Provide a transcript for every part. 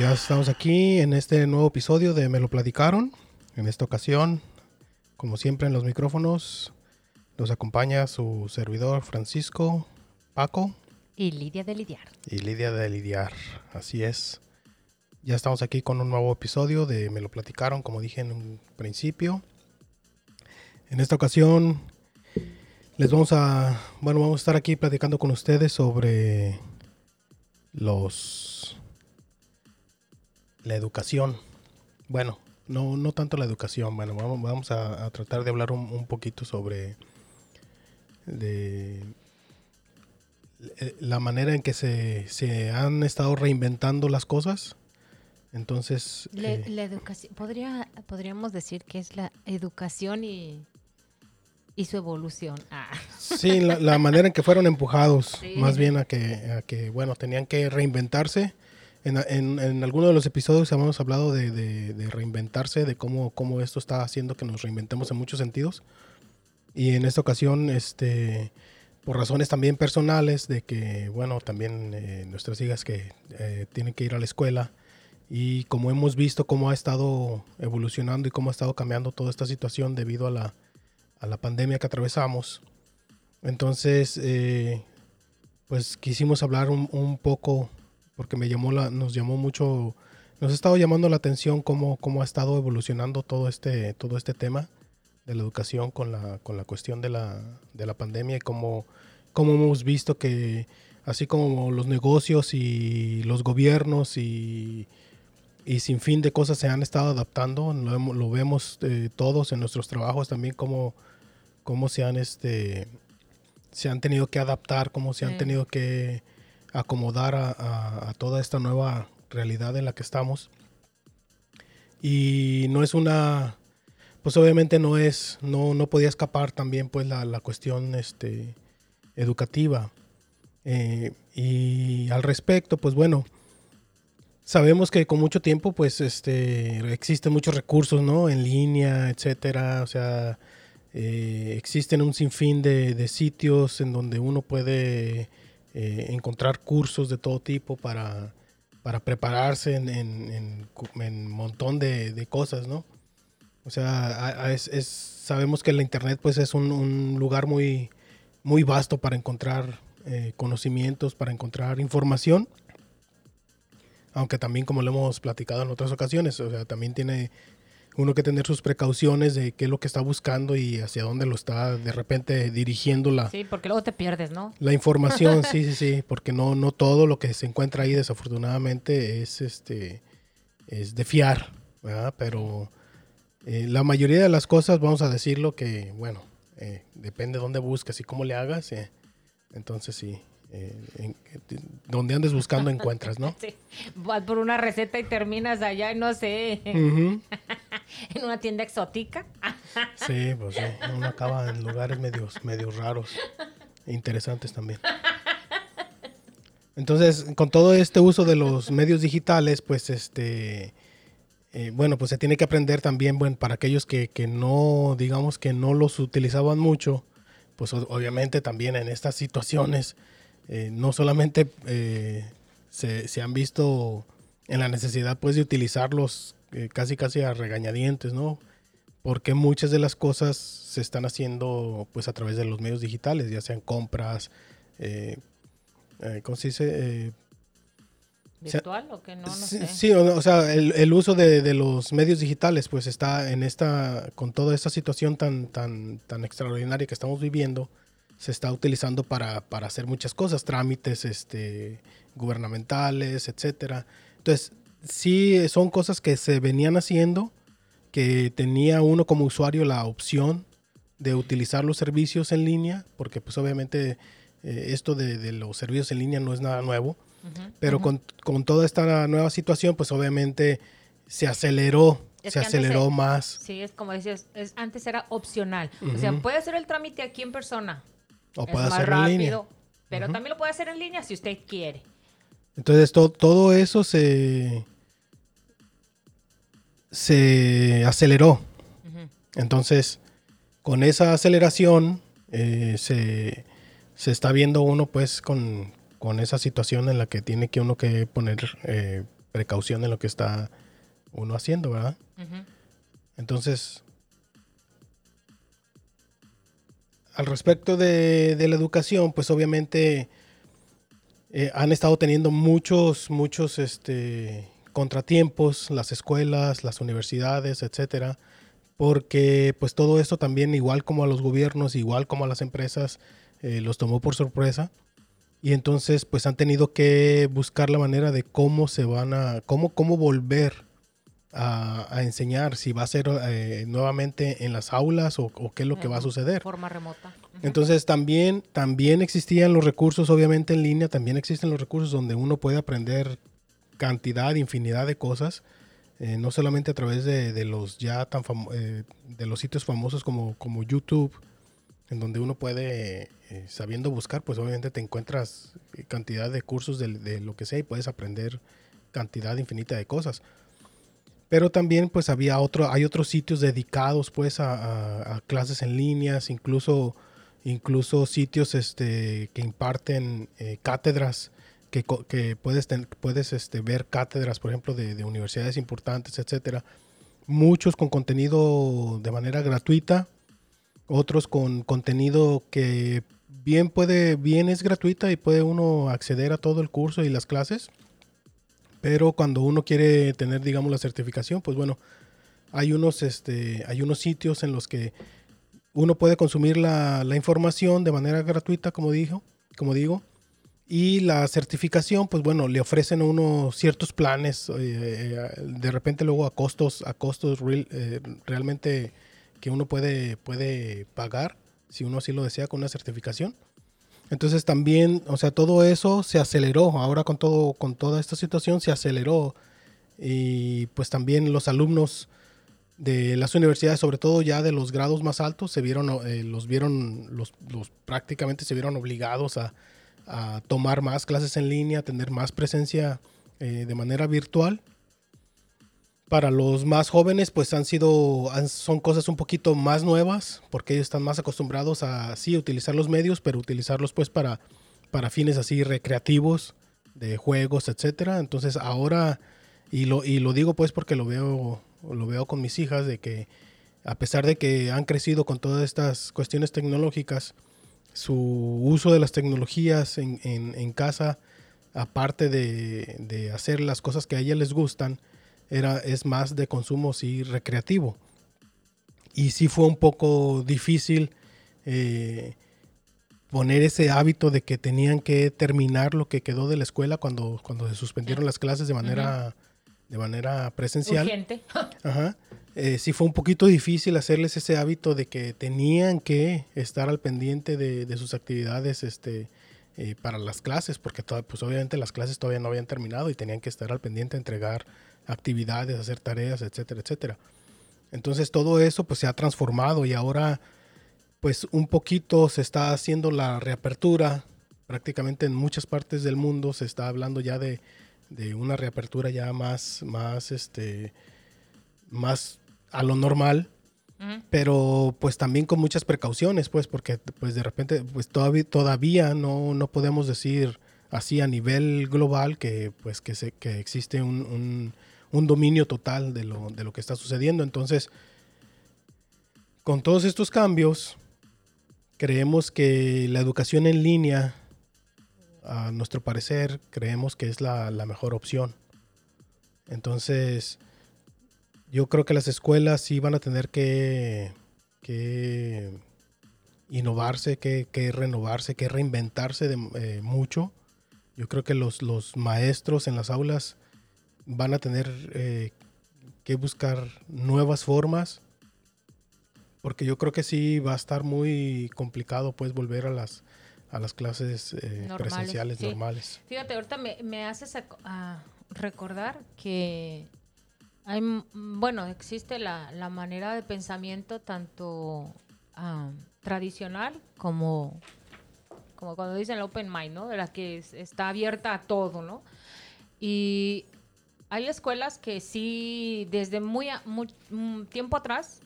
Ya estamos aquí en este nuevo episodio de Me lo platicaron. En esta ocasión, como siempre en los micrófonos, nos acompaña su servidor Francisco, Paco Y Lidia de Lidiar. y Lidia de Lidiar. Así es. Ya estamos aquí con un nuevo episodio de Me lo platicaron, como dije en un principio. En esta ocasión les vamos a, bueno, vamos a estar aquí platicando con ustedes sobre los la educación. Bueno, no, no tanto la educación, bueno, vamos, vamos a, a tratar de hablar un, un poquito sobre de eh, la manera en que se, se han estado reinventando las cosas. Entonces, La, eh, la educación, podría, podríamos decir que es la educación y, y su evolución. Ah. sí, la, la manera en que fueron empujados, Sí. más bien a que, a que, bueno, tenían que reinventarse. En, en, en alguno de los episodios hemos hablado de, de- de reinventarse, de cómo, cómo esto está haciendo que nos reinventemos en muchos sentidos. Y en esta ocasión, este, por razones también personales, de que, bueno, también eh, nuestras hijas que eh, tienen que ir a la escuela, y como hemos visto cómo ha estado evolucionando y cómo ha estado cambiando toda esta situación debido a la, a la pandemia que atravesamos, entonces, eh, pues quisimos hablar un, un poco, porque me llamó la, nos llamó mucho, nos ha estado llamando la atención cómo, cómo ha estado evolucionando todo este, todo este tema de la educación con la, con la cuestión de la, de la pandemia y cómo, cómo hemos visto que así como los negocios y los gobiernos y, y sin fin de cosas se han estado adaptando, lo, lo vemos eh, todos en nuestros trabajos también cómo, cómo se han este se han tenido que adaptar, cómo se han Sí. tenido que acomodar a, toda esta nueva realidad en la que estamos. Y no es una, pues obviamente no es, no, no podía escapar también pues la, la cuestión este, educativa. Eh, y al respecto, pues bueno, sabemos que con mucho tiempo pues este, existen muchos recursos, ¿no? En línea, etcétera, o sea, eh, existen un sinfín de, de sitios en donde uno puede eh, encontrar cursos de todo tipo para, para prepararse en, en, en en montón de, de cosas, ¿no? O sea, a- a- es, es- sabemos que la internet pues es un, un lugar muy, muy vasto para encontrar eh, conocimientos, para encontrar información. Aunque también, como lo hemos platicado en otras ocasiones, o sea, también tiene uno que tener sus precauciones de qué es lo que está buscando y hacia dónde lo está de repente dirigiendo la, Sí, porque luego te pierdes, ¿no? la información, sí, sí, sí, porque no, no todo lo que se encuentra ahí desafortunadamente es este es de fiar, ¿verdad? Pero eh, la mayoría de las cosas, vamos a decirlo que, bueno, eh, depende de dónde busques y cómo le hagas, eh, entonces sí, eh, en- donde andes buscando encuentras, ¿no? Sí. Vas por una receta y terminas allá, no sé, en una tienda exótica. Sí, pues sí, uno acaba en lugares medios, medios raros, interesantes también. Entonces, con todo este uso de los medios digitales, pues este, eh, bueno, pues se tiene que aprender también, bueno, para aquellos que, que no, digamos que no los utilizaban mucho, pues obviamente también en estas situaciones, eh, no solamente eh, se, se han visto en la necesidad pues de utilizarlos eh, casi casi a regañadientes, ¿no? porque muchas de las cosas se están haciendo pues a través de los medios digitales, ya sean compras, ¿cómo se dice? Eh, ¿Virtual o que no? No sí, sé. sí, o, o sea, el, el uso de, de los medios digitales pues está en esta, con toda esta situación tan, tan, tan extraordinaria que estamos viviendo, se está utilizando para, para hacer muchas cosas, trámites este, gubernamentales, etcétera. Entonces, sí son cosas que se venían haciendo, que tenía uno como usuario la opción de utilizar los servicios en línea, porque pues obviamente eh, esto de, de los servicios en línea no es nada nuevo, pero con, con toda esta nueva situación, pues obviamente se aceleró, Es se aceleró más. Sí, es como decías, es, antes era opcional. O sea, puede hacer el trámite aquí en persona. O es puede más hacerlo en línea. rápido, Pero también lo puede hacer en línea si usted quiere. Entonces to- todo eso se, se aceleró. Entonces, con esa aceleración, eh, se, se está viendo uno pues con, con esa situación en la que tiene que uno que poner eh, precaución en lo que está uno haciendo, ¿verdad? Entonces, al respecto de, de la educación, pues obviamente eh, han estado teniendo muchos, muchos este, contratiempos, las escuelas, las universidades, etcétera, porque pues todo esto también, igual como a los gobiernos, igual como a las empresas, eh, los tomó por sorpresa. Y entonces pues han tenido que buscar la manera de cómo se van a, cómo, cómo volver a, a enseñar, si va a ser eh, nuevamente en las aulas o, o qué es lo que va a suceder. Forma remota. Entonces también, también existían los recursos, obviamente en línea, también existen los recursos donde uno puede aprender cantidad, infinidad de cosas, eh, no solamente a través de, de los ya tan eh, de los sitios famosos como, como YouTube, en donde uno puede, eh, sabiendo buscar, pues obviamente te encuentras cantidad de cursos de, de lo que sea y puedes aprender cantidad infinita de cosas. Pero también pues había otro, hay otros sitios dedicados pues a, clases en líneas, incluso, incluso sitios este, que imparten eh, cátedras, que, que puedes, ten- puedes este, ver cátedras, por ejemplo, de, de universidades importantes, etcétera. Muchos con contenido de manera gratuita, otros con contenido que bien puede, bien es gratuita y puede uno acceder a todo el curso y las clases. Pero cuando uno quiere tener, digamos, la certificación, pues bueno, hay unos, este, hay unos sitios en los que uno puede consumir la, información de manera gratuita, como dijo, como digo, y la certificación, pues bueno, le ofrecen a uno ciertos planes, eh, eh, de repente luego a costos, a costos real- eh, realmente que uno puede, puede pagar, si uno así lo desea, con una certificación. Entonces también, o sea, todo eso se aceleró. Ahora con todo, con toda esta situación se aceleró. Y pues también los alumnos de las universidades, sobre todo ya de los grados más altos, se vieron, eh, los vieron, los, los prácticamente se vieron obligados a, tomar más clases en línea, tener más presencia eh, de manera virtual. Para los más jóvenes, pues han sido, son cosas un poquito más nuevas, porque ellos están más acostumbrados a, sí, utilizar los medios, pero utilizarlos pues para, para fines así recreativos, de juegos, etcétera. Entonces ahora, y lo, y lo digo pues porque lo veo, lo veo con mis hijas, de que a pesar de que han crecido con todas estas cuestiones tecnológicas, su uso de las tecnologías en, en- en casa, aparte de, de hacer las cosas que a ellas les gustan, era, es más de consumo sí recreativo. Y sí fue un poco difícil eh, poner ese hábito de que tenían que terminar lo que quedó de la escuela cuando, cuando se suspendieron las clases de manera, de manera presencial. Urgente. Ajá. Eh, sí fue un poquito difícil hacerles ese hábito de que tenían que estar al pendiente de, de sus actividades este, eh, para las clases, porque pues obviamente las clases todavía no habían terminado y tenían que estar al pendiente de entregar actividades, hacer tareas, etcétera, etcétera. Entonces todo eso pues se ha transformado y ahora pues un poquito se está haciendo la reapertura, prácticamente en muchas partes del mundo se está hablando ya de, de una reapertura ya más, más, este, más a lo normal, pero pues también con muchas precauciones, pues, porque pues de repente pues todavía, todavía no, no podemos decir así a nivel global que pues que, se, que existe un, un- un dominio total de lo, de lo que está sucediendo. Entonces, con todos estos cambios, creemos que la educación en línea, a nuestro parecer, creemos que es la, mejor opción. Entonces, yo creo que las escuelas sí van a tener que, que innovarse, que, que renovarse, que reinventarse de, eh, mucho. Yo creo que los, los maestros en las aulas van a tener eh, que buscar nuevas formas, porque yo creo que sí va a estar muy complicado pues volver a las, a las clases eh, Normales, presenciales sí. normales. Fíjate, ahorita me, me haces a recordar que hay, bueno, existe la, la manera de pensamiento tanto ah, tradicional como, como cuando dicen el open mind, ¿no? De la que es- está abierta a todo, ¿no? Y hay escuelas que sí, desde muy, a- mm, tiempo atrás,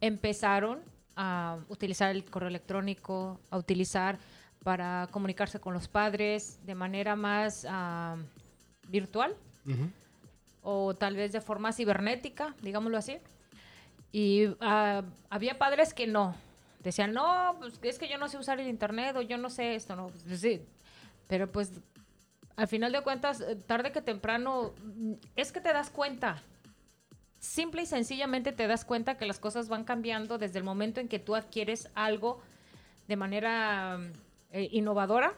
empezaron a utilizar el correo electrónico, a utilizar para comunicarse con los padres de manera más ah, virtual. Ujú. o tal vez de forma cibernética, digámoslo así. Y ah, había padres que no. Decían, no, pues es que yo no sé usar el internet o yo no sé esto, ¿no? Pues, sí. Pero pues al final de cuentas, eh, tarde que temprano, mm, es que te das cuenta. Simple y sencillamente te das cuenta que las cosas van cambiando desde el momento en que tú adquieres algo de manera eh, innovadora,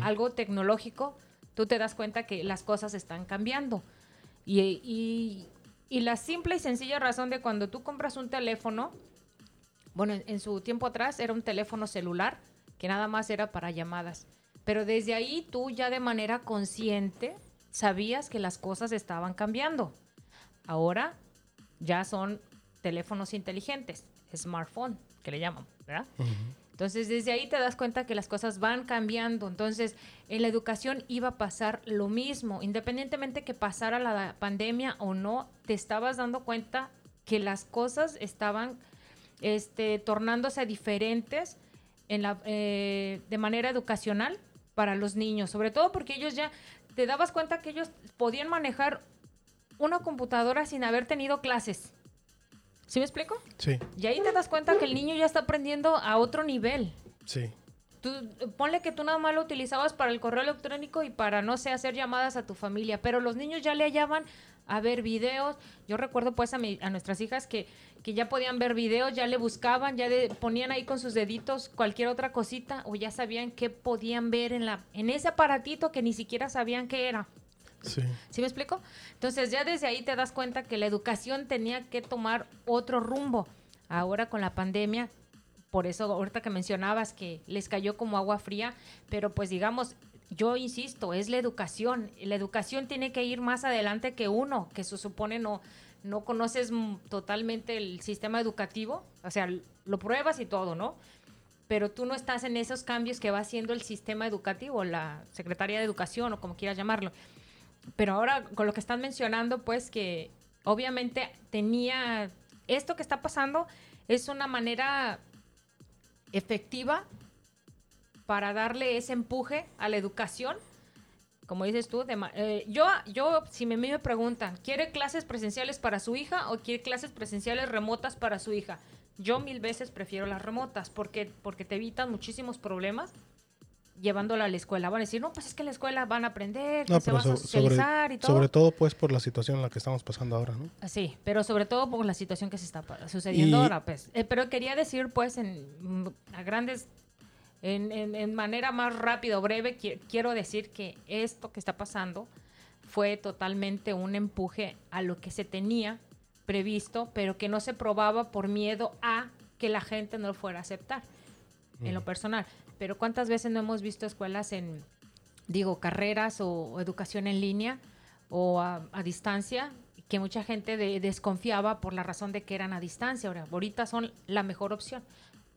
algo tecnológico, tú te das cuenta que las cosas están cambiando. Y, la simple y sencilla razón de cuando tú compras un teléfono, bueno, en, su tiempo atrás era un teléfono celular que nada más era para llamadas. Pero desde ahí tú ya de manera consciente sabías que las cosas estaban cambiando. Ahora ya son teléfonos inteligentes, smartphone, que le llaman, ¿verdad? Entonces, desde ahí te das cuenta que las cosas van cambiando. Entonces, en la educación iba a pasar lo mismo. Independientemente que pasara la pandemia o no, te estabas dando cuenta que las cosas estaban este, tornándose diferentes en la, eh, de manera educacional para los niños. Sobre todo porque ellos ya, te dabas cuenta que ellos podían manejar una computadora sin haber tenido clases. ¿Sí me explico? Sí. Y ahí te das cuenta que el niño ya está aprendiendo a otro nivel. Sí. Tú, ponle que tú nada más lo utilizabas para el correo electrónico y para, no sé, hacer llamadas a tu familia, pero los niños ya le hallaban a ver videos. Yo recuerdo pues a, a nuestras hijas que, que ya podían ver videos, ya le buscaban, ya ponían ahí con sus deditos cualquier otra cosita o ya sabían qué podían ver en, la, en ese aparatito que ni siquiera sabían qué era. Sí. ¿Sí me explico? Entonces ya desde ahí te das cuenta que la educación tenía que tomar otro rumbo. Ahora con la pandemia, por eso ahorita que mencionabas que les cayó como agua fría, pero pues digamos, yo insisto, es la educación. La educación tiene que ir más adelante que uno, que se supone no, no conoces totalmente el sistema educativo, o sea, lo pruebas y todo, ¿no? Pero tú no estás en esos cambios que va haciendo el sistema educativo, la Secretaría de Educación o como quieras llamarlo pero ahora con lo que están mencionando, pues que obviamente tenía esto que está pasando es una manera efectiva para darle ese empuje a la educación. Como dices tú, eh, yo, yo, si me, me preguntan, ¿quiere clases presenciales para su hija o quiere clases presenciales remotas para su hija? Yo mil veces prefiero las remotas porque, porque te evitan muchísimos problemas llevándola a la escuela. Van a decir, no, pues es que en la escuela van a aprender, se van a socializar sobre, y todo. Sobre todo, pues, por la situación en la que estamos pasando ahora, ¿no? Ah, sí, pero sobre todo por la situación que se está sucediendo ahora, pues. Eh, pero quería decir, pues, en a grandes, en, en, manera más rápida o breve, quiero decir que esto que está pasando fue totalmente un empuje a lo que se tenía previsto, pero que no se probaba por miedo a que la gente no lo fuera a aceptar, en lo personal. Pero ¿cuántas veces no hemos visto escuelas en, digo, carreras o, educación en línea o a, distancia que mucha gente desconfiaba por la razón de que eran a distancia. Ahora, ahorita son la mejor opción.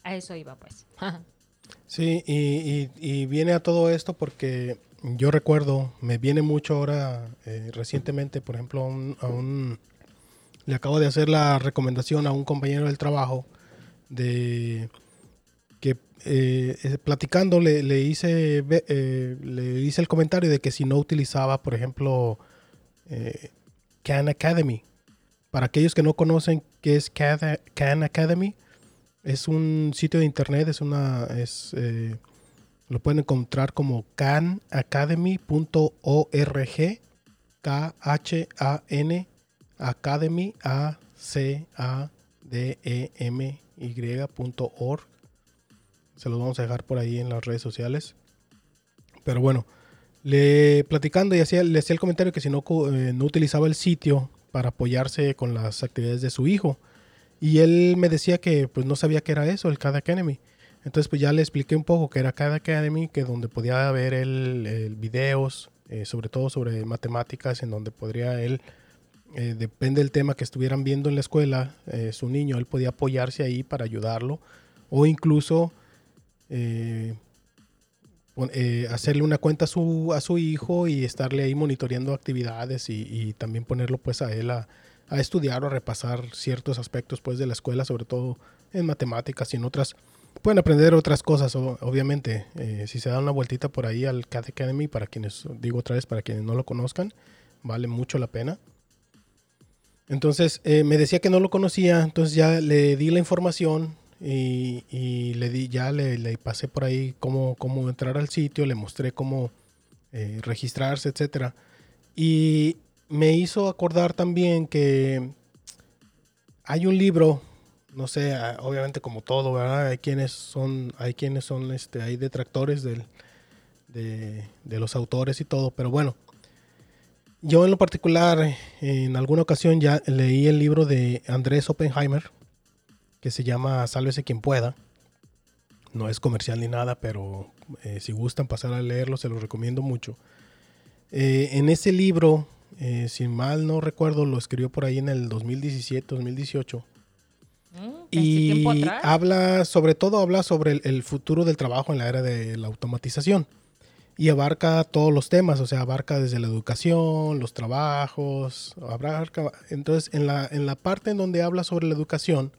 A eso iba, pues. sí, y, viene a todo esto porque yo recuerdo, me viene mucho ahora, eh, recientemente, por ejemplo, a un, le acabo de hacer la recomendación a un compañero del trabajo de que eh, platicando le, hice, eh, le hice el comentario de que si no utilizaba, por ejemplo, eh, Khan Academy. Para aquellos que no conocen qué es Khan, Academy, es un sitio de internet, es una, es, lo pueden encontrar como khanacademy.org, K-H-A-N, Academy, A-C-A-D-E-M-Y.org se los vamos a dejar por ahí en las redes sociales. Pero bueno, le platicando y hacía, le hacía el comentario que si no, eh, no utilizaba el sitio para apoyarse con las actividades de su hijo. Y él me decía que pues no sabía qué era eso, el CAD Academy. Entonces pues ya le expliqué un poco que era CAD Academy, que donde podía ver él videos, eh, sobre todo sobre matemáticas, en donde podría él, eh, depende del tema que estuvieran viendo en la escuela, su niño, él podía apoyarse ahí para ayudarlo. O incluso eh, eh, hacerle una cuenta a su, a su hijo y estarle ahí monitoreando actividades y, también ponerlo pues a él a, estudiar o a repasar ciertos aspectos pues de la escuela, sobre todo en matemáticas y en otras. Pueden aprender otras cosas, obviamente. Eh, si se da una vueltita por ahí al CAD Academy, para quienes, digo otra vez, para quienes no lo conozcan, vale mucho la pena. Entonces eh, me decía que no lo conocía, entonces ya le di la información y, le di, ya le, pasé por ahí cómo, cómo entrar al sitio, le mostré cómo eh, registrarse, etcétera. Y me hizo acordar también que hay un libro, no sé, obviamente como todo, ¿verdad? Hay quienes son, hay quienes son, este, hay detractores de los autores y todo, pero bueno, yo en lo particular, en alguna ocasión ya leí el libro de Andrés Oppenheimer, que se llama Sálvese quien pueda. No es comercial ni nada, pero eh, si gustan pasar a leerlo, se los recomiendo mucho. Eh, en ese libro, eh, si mal no recuerdo, lo escribió por ahí en el 2017, 2018. Mm, y habla, sobre todo habla sobre el futuro del trabajo en la era de la automatización y abarca todos los temas, o sea, abarca desde la educación, los trabajos, abarca, entonces en la, en la parte en donde habla sobre la educación,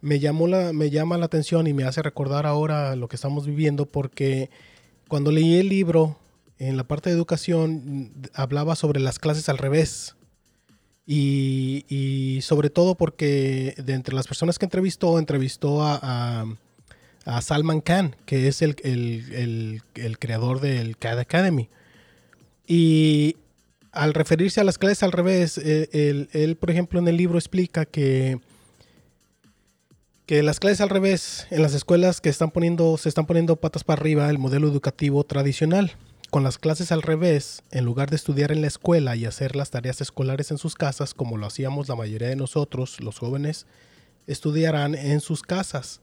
me, llamó la, me llama la atención y me hace recordar ahora lo que estamos viviendo porque cuando leí el libro, en la parte de educación, hablaba sobre las clases al revés. Y, sobre todo porque de entre las personas que entrevistó, entrevistó a Salman Khan, que es el, creador del CAD Academy. Y al referirse a las clases al revés, eh, él, por ejemplo, en el libro explica que, que las clases al revés en las escuelas que están poniendo, se están poniendo patas para arriba el modelo educativo tradicional. Con las clases al revés, en lugar de estudiar en la escuela y hacer las tareas escolares en sus casas, como lo hacíamos la mayoría de nosotros, los jóvenes, estudiarán en sus casas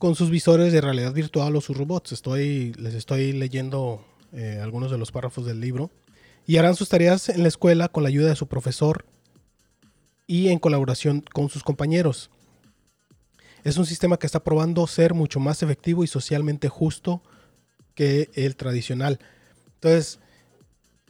con sus visores de realidad virtual o sus robots. Estoy, les estoy leyendo eh, algunos de los párrafos del libro. Y harán sus tareas en la escuela con la ayuda de su profesor y en colaboración con sus compañeros. Es un sistema que está probando ser mucho más efectivo y socialmente justo que el tradicional. Entonces,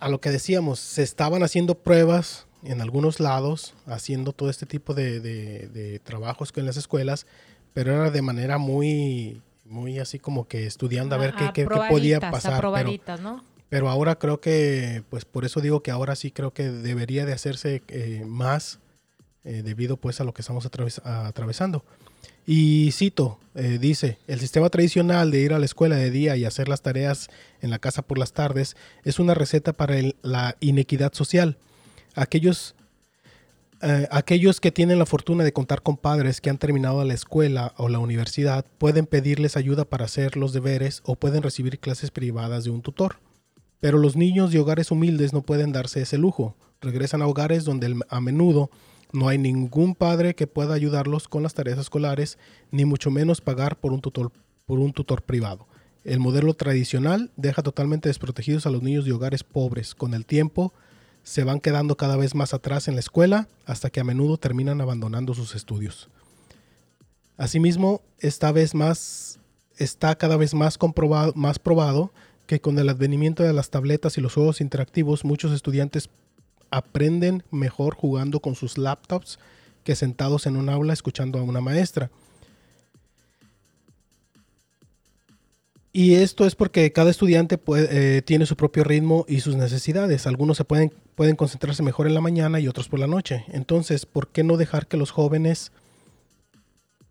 a lo que decíamos, se estaban haciendo pruebas en algunos lados, haciendo todo este tipo de, de, de trabajos en las escuelas, pero era de manera muy, muy así como que estudiando a ver qué, qué, podía pasar. Pero, ¿no? pero ahora creo que, pues por eso digo que ahora sí creo que debería de hacerse eh, más eh, debido pues a lo que estamos atravesando. Y cito, eh, dice, el sistema tradicional de ir a la escuela de día y hacer las tareas en la casa por las tardes es una receta para la inequidad social. Aquellos eh, aquellos que tienen la fortuna de contar con padres que han terminado la escuela o la universidad pueden pedirles ayuda para hacer los deberes o pueden recibir clases privadas de un tutor. Pero los niños de hogares humildes no pueden darse ese lujo. Regresan a hogares donde a menudo no hay ningún padre que pueda ayudarlos con las tareas escolares, ni mucho menos pagar por un tutor, por un tutor privado. El modelo tradicional deja totalmente desprotegidos a los niños de hogares pobres. Con el tiempo, se van quedando cada vez más atrás en la escuela hasta que a menudo terminan abandonando sus estudios. Asimismo, esta vez más está cada vez más comprobado, más probado que con el advenimiento de las tabletas y los juegos interactivos muchos estudiantes aprenden mejor jugando con sus laptops que sentados en un aula escuchando a una maestra. Y esto es porque cada estudiante eh, tiene su propio ritmo y sus necesidades. Algunos se pueden, pueden concentrarse mejor en la mañana y otros por la noche. Entonces, ¿por qué no dejar que los jóvenes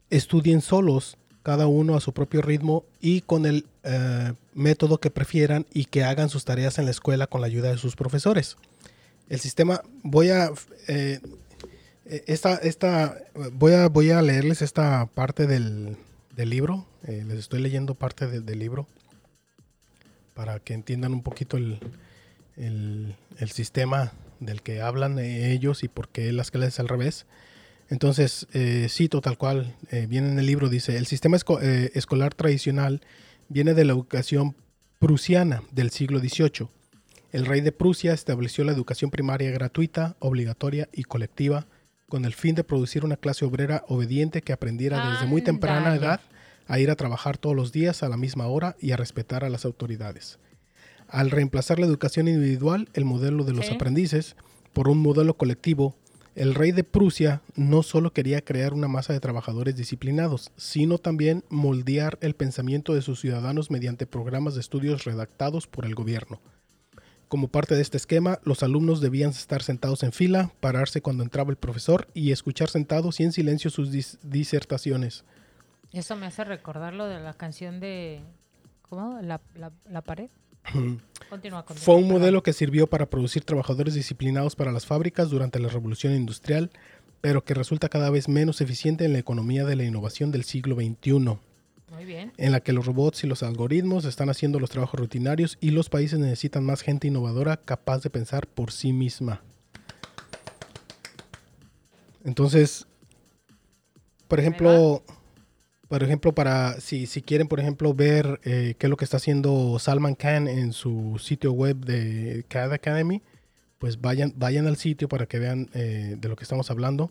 estudien solos, cada uno a su propio ritmo y con el eh, método que prefieran y que hagan sus tareas en la escuela con la ayuda de sus profesores? El sistema, voy a... Eh, esta, esta, voy, a, voy a leerles esta parte del, del libro. Eh, les estoy leyendo parte del libro para que entiendan un poquito el, el, sistema del que hablan ellos y por qué las clases al revés. Entonces, eh, cito tal cual, eh, viene en el libro, dice, el sistema escolar tradicional viene de la educación prusiana del siglo XVIII. El rey de Prusia estableció la educación primaria gratuita, obligatoria y colectiva con el fin de producir una clase obrera obediente que aprendiera desde muy temprana edad a ir a trabajar todos los días a la misma hora y a respetar a las autoridades. Al reemplazar la educación individual, el modelo de los aprendices, por un modelo colectivo, el rey de Prusia no solo quería crear una masa de trabajadores disciplinados, sino también moldear el pensamiento de sus ciudadanos mediante programas de estudios redactados por el gobierno. Como parte de este esquema, los alumnos debían estar sentados en fila, pararse cuando entraba el profesor y escuchar sentados y en silencio sus dis- disertaciones. Eso me hace recordar lo de la canción de... ¿Cómo? La, la, la pared. Continúa, continúa. Fue un modelo que sirvió para producir trabajadores disciplinados para las fábricas durante la revolución industrial, pero que resulta cada vez menos eficiente en la economía de la innovación del siglo XXI. Muy bien. en la que los robots y los algoritmos están haciendo los trabajos rutinarios y los países necesitan más gente innovadora capaz de pensar por sí misma. Entonces, por ejemplo, por ejemplo, para si, si quieren, por ejemplo, ver eh, qué es lo que está haciendo Salman Khan en su sitio web de Khan Academy, pues vayan, vayan al sitio para que vean eh, de lo que estamos hablando.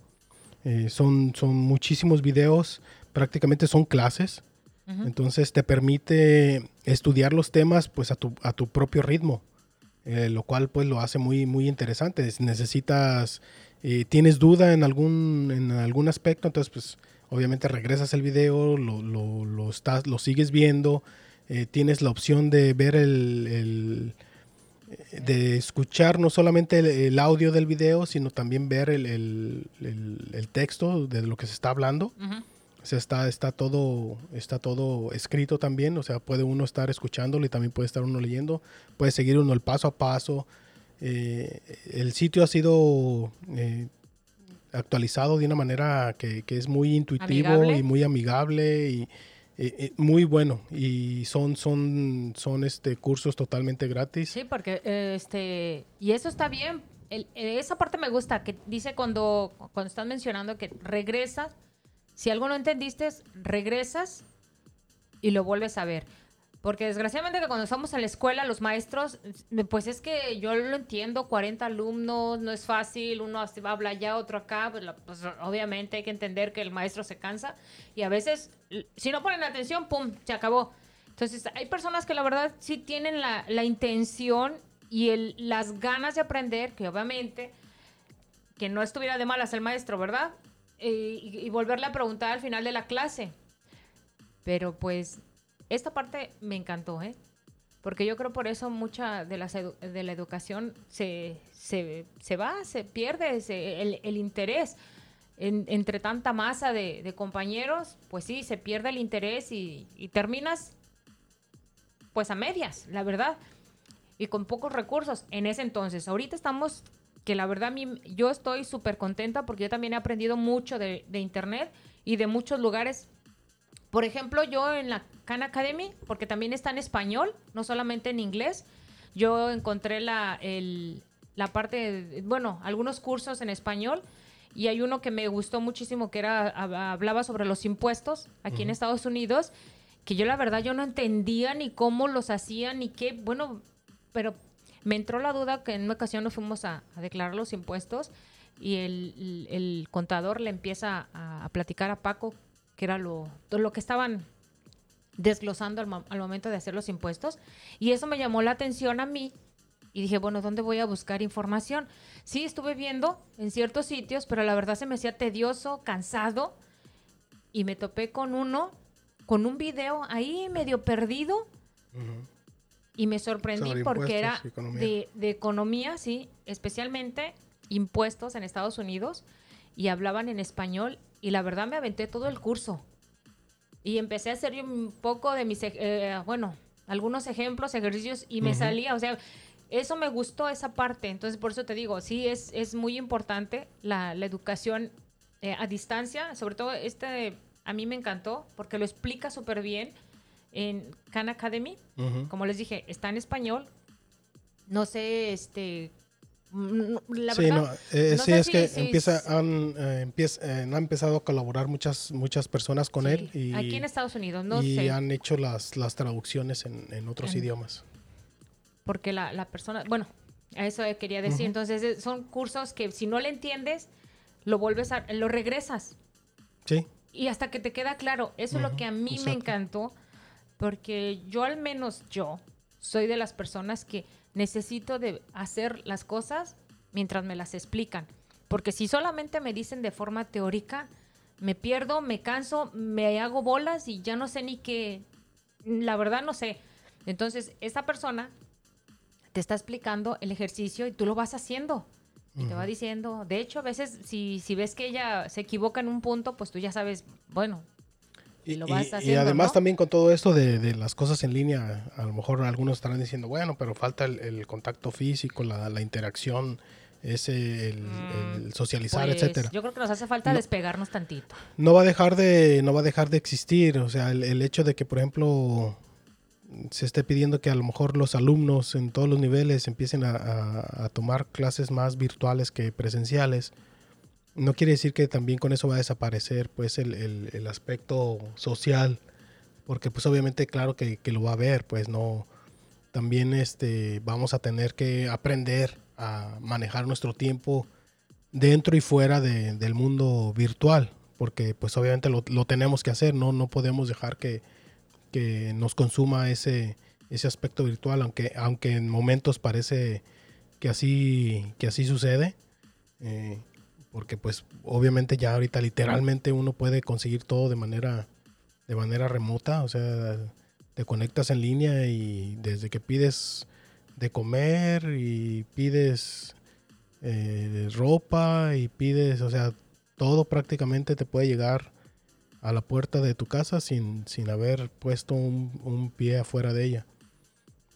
Eh, son, son muchísimos videos, prácticamente son clases. Entonces te permite estudiar los temas pues a tu, a tu propio ritmo, eh, lo cual pues lo hace muy, muy interesante. Si Necesitas, eh, tienes duda en algún, en algún aspecto, entonces pues obviamente regresas el video, lo, lo, lo estás, lo sigues viendo, eh, tienes la opción de ver el, el- de escuchar no solamente el, el audio del video, sino también ver el, el- el- texto de lo que se está hablando. Ujú. O sea, está, está, todo, está todo escrito también, o sea, puede uno estar escuchándolo y también puede estar uno leyendo, puede seguir uno el paso a paso. Eh, el sitio ha sido eh, actualizado de una manera que, que es muy intuitivo Amigable. y muy amigable y eh, muy bueno. Y son, son, son este, cursos totalmente gratis. Sí, porque este y eso está bien. El- esa parte me gusta que dice cuando cuando están mencionando que regresas, si algo no entendiste, regresas y lo vuelves a ver. Porque desgraciadamente que cuando estamos en la escuela, los maestros, pues es que yo lo entiendo, 40 alumnos, no es fácil, uno así va a hablar allá, otro acá, pues, pues, obviamente hay que entender que el maestro se cansa y a veces, si no ponen atención, ¡pum!, se acabó. Entonces, hay personas que la verdad sí tienen la, la intención y el, las ganas de aprender, que obviamente, que no estuviera de malas el maestro, ¿verdad? Eh, y, y volverle a preguntar al final de la clase. Pero pues, esta parte me encantó, ¿eh? Porque yo creo por eso mucha de, las de la educación se, se, se va, se pierde el, interés. En- entre tanta masa de, de compañeros, pues sí, se pierde el interés y, y terminas pues a medias, la verdad, y con pocos recursos en ese entonces. Ahorita estamos, que la verdad mí, yo estoy súper contenta porque yo también he aprendido mucho de, de internet y de muchos lugares. Por ejemplo, yo en la Khan Academy, porque también está en español, no solamente en inglés, yo encontré la, el- la parte, de- bueno, algunos cursos en español y hay uno que me gustó muchísimo que era, hab- hablaba sobre los impuestos aquí en Estados Unidos, que yo la verdad yo no entendía ni cómo los hacían ni qué, bueno, pero me entró la duda que en una ocasión nos fuimos a, a declarar los impuestos y el, el- el contador le empieza a, a platicar a Paco que era lo, lo que estaban desglosando al, al momento de hacer los impuestos y eso me llamó la atención a mí y dije, bueno, ¿dónde voy a buscar información? Sí, estuve viendo en ciertos sitios, pero la verdad se me hacía tedioso, cansado y me topé con uno, con un video ahí medio perdido Ujú. Y me sorprendí porque era economía. de, de economía, sí, especialmente impuestos en Estados Unidos y hablaban en español y la verdad me aventé todo el curso. Y empecé a hacer un poco de mis, eh, bueno, algunos ejemplos, ejercicios y me salía, o sea, eso me gustó esa parte, entonces por eso te digo, sí, es, es muy importante la, la educación eh, a distancia, sobre todo este, a mí me encantó porque lo explica súper bien en Khan Academy, Ujú. como les dije, está en español. No sé, este. mm, La sí, verdad. no, eh, no sí, sé es si- que si- empieza, han, eh, empieza- eh, han empezado a colaborar muchas, muchas personas con sí, él y, Aquí en Estados Unidos, no y sé. han hecho las, las traducciones en, en otros En- idiomas. Porque la, la persona. Bueno, a eso quería decir. Ujú. Entonces, eh, son cursos que si no le entiendes, lo vuelves a. Lo regresas. Sí, Y hasta que te queda claro. Eso es lo que a mí me exacto. encantó. Porque yo, al menos yo, soy de las personas que necesito de hacer las cosas mientras me las explican. Porque si solamente me dicen de forma teórica, me pierdo, me canso, me hago bolas y ya no sé ni qué. La verdad no sé. Entonces, esta persona te está explicando el ejercicio y tú lo vas haciendo. Y te va diciendo, de hecho, a veces si, si ves que ella se equivoca en un punto, pues tú ya sabes, bueno, Y, lo vas y- y haciendo, además ¿no? también con todo esto de, de las cosas en línea, a lo mejor algunos estarán diciendo, bueno, pero falta el, el contacto físico, la, la interacción, ese, el, el socializar, Pues, etcétera. Yo creo que nos hace falta No. despegarnos tantito. no va a dejar de no va a dejar de existir o sea el, el hecho de que por ejemplo se esté pidiendo que a lo mejor los alumnos en todos los niveles empiecen a, a- a tomar clases más virtuales que presenciales no quiere decir que también con eso va a desaparecer pues el, el- el aspecto social porque pues obviamente claro que, que lo va a haber pues no también este vamos a tener que aprender a manejar nuestro tiempo dentro y fuera de- del mundo virtual, porque pues obviamente lo, lo tenemos que hacer, no, no podemos dejar que, que nos consuma ese, ese aspecto virtual, aunque, aunque en momentos parece que así, que así sucede, eh, porque pues obviamente ya ahorita literalmente uno puede conseguir todo de manera, de manera remota, o sea, te conectas en línea y desde que pides de comer y pides eh, ropa y pides, o sea, todo prácticamente te puede llegar a la puerta de tu casa sin, sin haber puesto un, pie afuera de ella.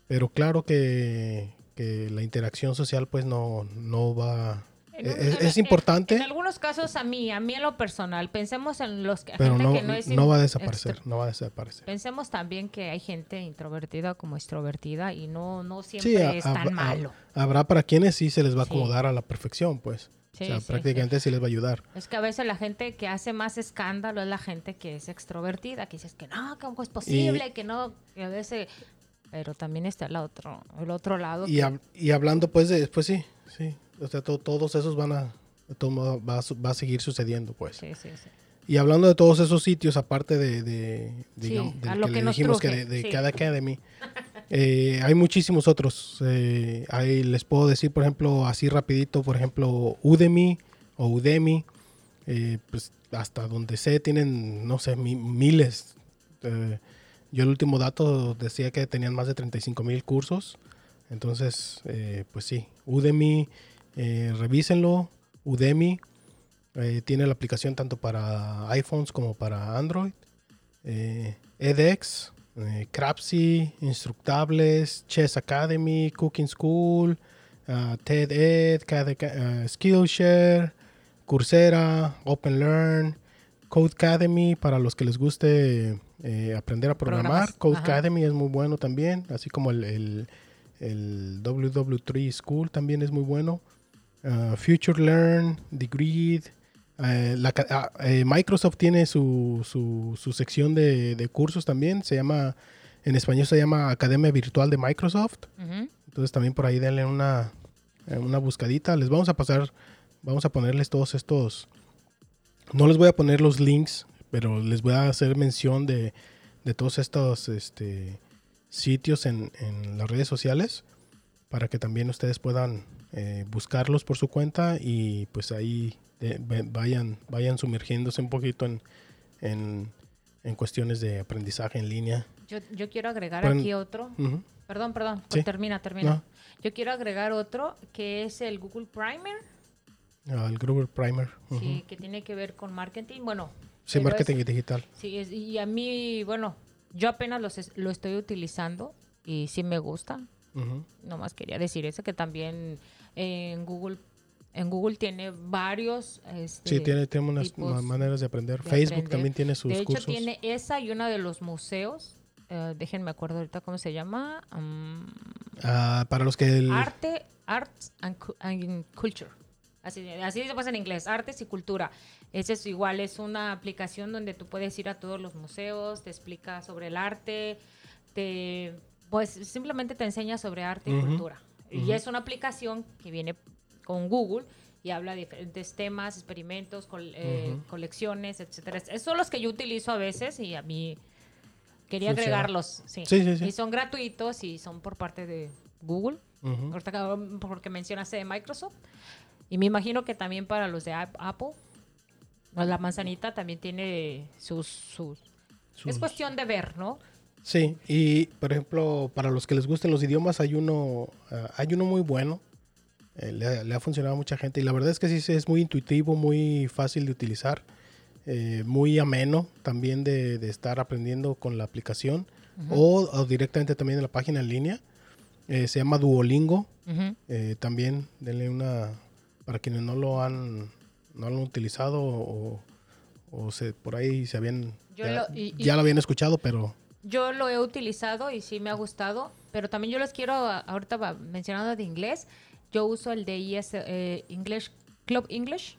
Pero claro que, que la interacción social pues no, no va... En Es, un- es- importante, En algunos casos, a mí, a mí en lo personal, pensemos en los que, pero gente no, que no es no va a desaparecer, no va a desaparecer. Pensemos también que hay gente introvertida como extrovertida y no, no Sí, siempre a- es tan hab- malo. Habrá para quienes sí se les va a Sí. acomodar a la perfección, pues. Sí, o sea, sí, prácticamente sí. les va a ayudar. Es que a veces la gente que hace más escándalo es la gente que es extrovertida, que dices que no, ¿cómo es posible? Que no, que a veces... Pero también está el otro, el otro lado. Y, que- y hablando pues de, pues sí, sí. O sea, to- todos esos van a, modo va a, va a seguir sucediendo, pues. Sí, sí, sí. Y hablando de todos esos sitios, aparte de, digamos, lo que, que le dijimos que de, de sí. cada Academy, eh, hay muchísimos otros. Eh, ahí les puedo decir, por ejemplo, así rapidito, por ejemplo, Udemy o Udemy, eh, pues hasta donde sé tienen, no sé, mi- miles. Eh, yo el último dato decía que tenían más de 35 mil cursos. Entonces, pues sí, Udemy, eh, revísenlo. Udemy eh, tiene la aplicación tanto para iPhones como para Android. Eh, edX, eh, Crapsy, Instructables, Chess Academy, Cooking School, ah, TED-Ed, Cada- ah, Skillshare, Coursera, OpenLearn, Code Academy para los que les guste eh, aprender a programar. Programas, Code ajá. Academy es muy bueno también, así como el, el, el WW3 School también es muy bueno. Uh, Future Learn, The Grid. eh, la ah, eh, Microsoft tiene su, su, su sección de, de cursos también. Se llama, en español se llama Academia Virtual de Microsoft. Entonces también por ahí denle una, eh, una buscadita. Les vamos a pasar, vamos a ponerles todos estos. No les voy a poner los links, pero les voy a hacer mención de, de todos estos este, sitios en, en las redes sociales para que también ustedes puedan eh, buscarlos por su cuenta y pues ahí eh, ve- vayan, vayan sumergiéndose un poquito en, en, en cuestiones de aprendizaje en línea. Yo, yo quiero agregar aquí otro. Perdón, perdón. Sí. Termina, termina. No. Yo quiero agregar otro que es el Google Primer, Ah, el Gruber Primer. sí, que tiene que ver con marketing. Bueno, Sí, marketing es- digital. sí, es- y a mí, bueno, yo apenas los es- lo estoy utilizando y sí me gusta. Ujú. Nomás quería decir eso, que también en Google, en Google tiene varios. este, Sí, tiene, tiene unas maneras de aprender. de Facebook aprender. también tiene sus de hecho, cursos. tiene esa y una de los museos. eh, déjenme acuerdo ahorita cómo se llama. mm, Ah, para los que... el- Arte, Arts and, Cu- and Culture. Así, así se pasa en inglés, artes y cultura. Ese es igual, es una aplicación donde tú puedes ir a todos los museos, te explica sobre el arte, te, pues simplemente te enseña sobre arte y Y es una aplicación que viene con Google y habla de diferentes temas, experimentos, col- eh, Ujú. colecciones, etcétera. Esos son los que yo utilizo a veces y a mí quería Funciona. agregarlos. Sí. Sí, sí, sí. Y son gratuitos y son por parte de Google. Ahorita que- porque mencionaste de Microsoft. Y me imagino que también para los de Ap- Apple, la manzanita también tiene sus... sus Sus- Es cuestión de ver, ¿no? Sí, y por ejemplo, para los que les gusten los idiomas, hay uno, ah, hay uno muy bueno. eh, le, ha- le ha funcionado a mucha gente y la verdad es que sí es muy intuitivo, muy fácil de utilizar, eh, muy ameno también de, de estar aprendiendo con la aplicación o, o directamente también en la página en línea. Eh, se llama Duolingo. Eh, también denle una para quienes no lo han no lo han utilizado o, o se por ahí se habían Yo ya, lo- y- y- ya lo habían escuchado pero Yo lo he utilizado y sí me ha gustado, pero también yo les quiero, ahorita mencionando de inglés, yo uso el de IS, eh, English, Club English,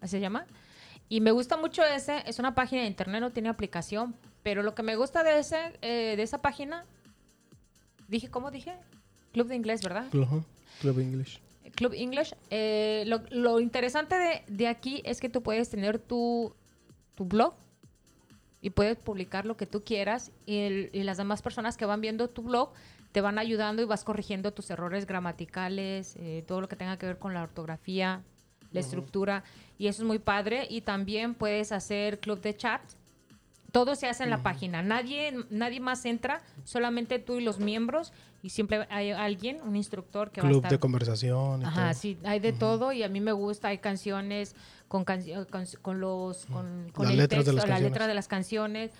así se llama. Y me gusta mucho ese, es una página de internet, no tiene aplicación, pero lo que me gusta de, ese, eh, de esa página, dije, ¿cómo dije? Club de inglés, ¿verdad? Club, Club English. Club English. eh, lo, lo interesante de, de aquí es que tú puedes tener tu, tu blog y puedes publicar lo que tú quieras y, el- y las demás personas que van viendo tu blog te van ayudando y vas corrigiendo tus errores gramaticales, eh, todo lo que tenga que ver con la ortografía, la estructura y eso es muy padre y también puedes hacer club de chat. Todo se hace en la página. Nadie, nadie más entra, solamente tú y los miembros y siempre hay alguien, un instructor que va a Club estar de conversación y Ajá, todo. sí, hay de todo y a mí me gusta, hay canciones con, canci- con, con los con, con Las el letras de texto, las la letra de las canciones.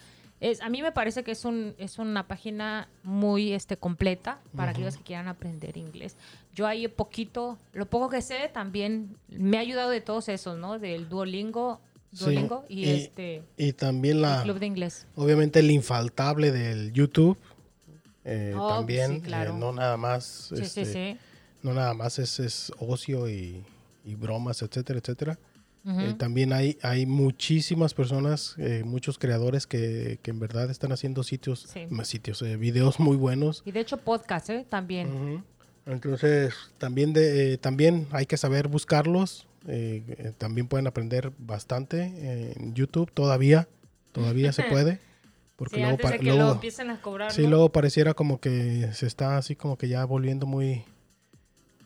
Es, a mí me parece que es un es una página muy este completa para aquellos que quieran aprender inglés. Yo ahí poquito, lo poco que sé también me ha ayudado de todos esos, ¿no? Del Duolingo, Sí, Duolingo y, y- este y también el la club de inglés. obviamente el infaltable del YouTube eh, Oh, también sí, claro. eh, no nada más Sí, este, sí. no nada más es, es ocio y, y bromas etcétera etcétera Eh, también hay, hay muchísimas personas, eh, muchos creadores que, que en verdad están haciendo sitios, Sí. más sitios, eh, videos muy buenos. y de hecho podcast, ¿eh? También. Entonces, también, de, también hay que saber buscarlos. también pueden aprender bastante en YouTube todavía. Todavía se puede. Porque Sí, luego, antes de lo luego- empiecen a cobrar. sí, ¿no? luego pareciera como que se está así como que ya volviendo muy,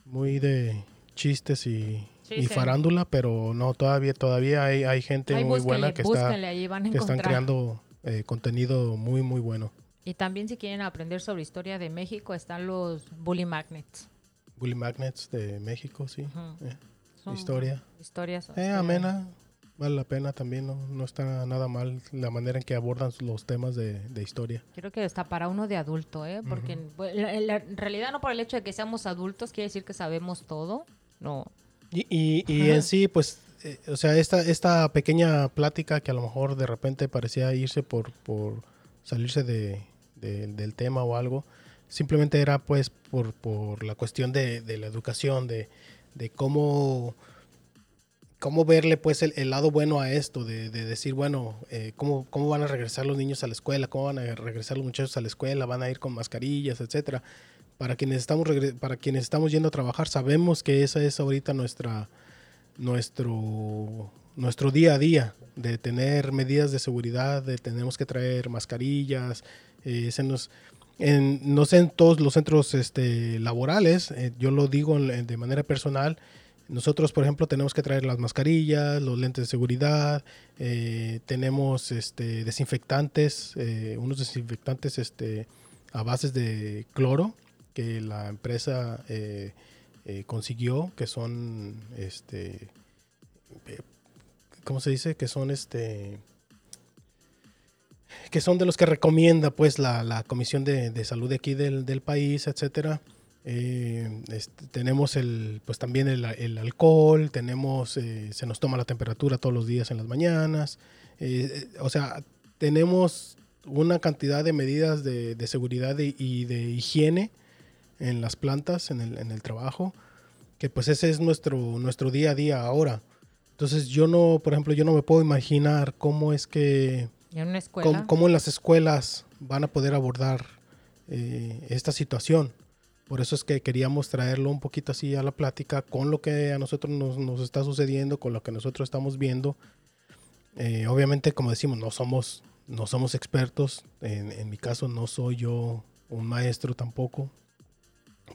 muy de chistes y, Sí, y sí. farándula, pero no, todavía, todavía hay, hay gente muy búsquenle, buena que, está, búsquenle, que están creando eh, contenido muy, muy bueno. Y también si quieren aprender sobre historia de México, están los Bully Magnets. Bully Magnets de México, sí. Ujú. eh, Son historia. Historias. Eh, amena, vale la pena también, no, no está nada mal la manera en que abordan los temas de, de historia. Creo que está para uno de adulto, ¿eh? Porque en- pues, la- en, la- en realidad no por el hecho de que seamos adultos quiere decir que sabemos todo. No. Y, y, y en sí, pues, eh, o sea, esta, esta pequeña plática que a lo mejor de repente parecía irse por, por salirse de, de- del tema o algo, simplemente era pues por, por la cuestión de, de la educación, de, de cómo, cómo verle pues el, el lado bueno a esto, de, de decir, bueno, eh, cómo, cómo van a regresar los niños a la escuela, cómo van a regresar los muchachos a la escuela, van a ir con mascarillas, etcétera. Para quienes estamos para quienes estamos yendo a trabajar, sabemos que esa es ahorita nuestra nuestro nuestro día a día de tener medidas de seguridad, de tenemos que traer mascarillas, eh, se nos en, no sé en todos los centros este, laborales, eh, yo lo digo de manera personal, nosotros, por ejemplo, tenemos que traer las mascarillas, los lentes de seguridad, eh, tenemos este, desinfectantes, unos desinfectantes este, a bases de cloro que la empresa eh, eh, consiguió, que son, este, eh, ¿cómo se dice? Que son, este, que son de los que recomienda, pues, la, Comisión de, Salud de aquí del, país, etcétera. Este, tenemos el, pues también el, alcohol, tenemos, se nos toma la temperatura todos los días en las mañanas. O sea, tenemos una cantidad de medidas de, seguridad y de higiene en las plantas, en el, en el trabajo, que pues ese es nuestro, nuestro día a día ahora. Entonces yo no, por ejemplo, yo no me puedo imaginar cómo es que, En una escuela. cómo, cómo en las escuelas van a poder abordar eh, esta situación. Por eso es que queríamos traerlo un poquito así a la plática con lo que a nosotros nos, nos está sucediendo, con lo que nosotros estamos viendo. Eh, obviamente, como decimos, no somos, no somos expertos. En, en mi caso, no soy yo un maestro tampoco.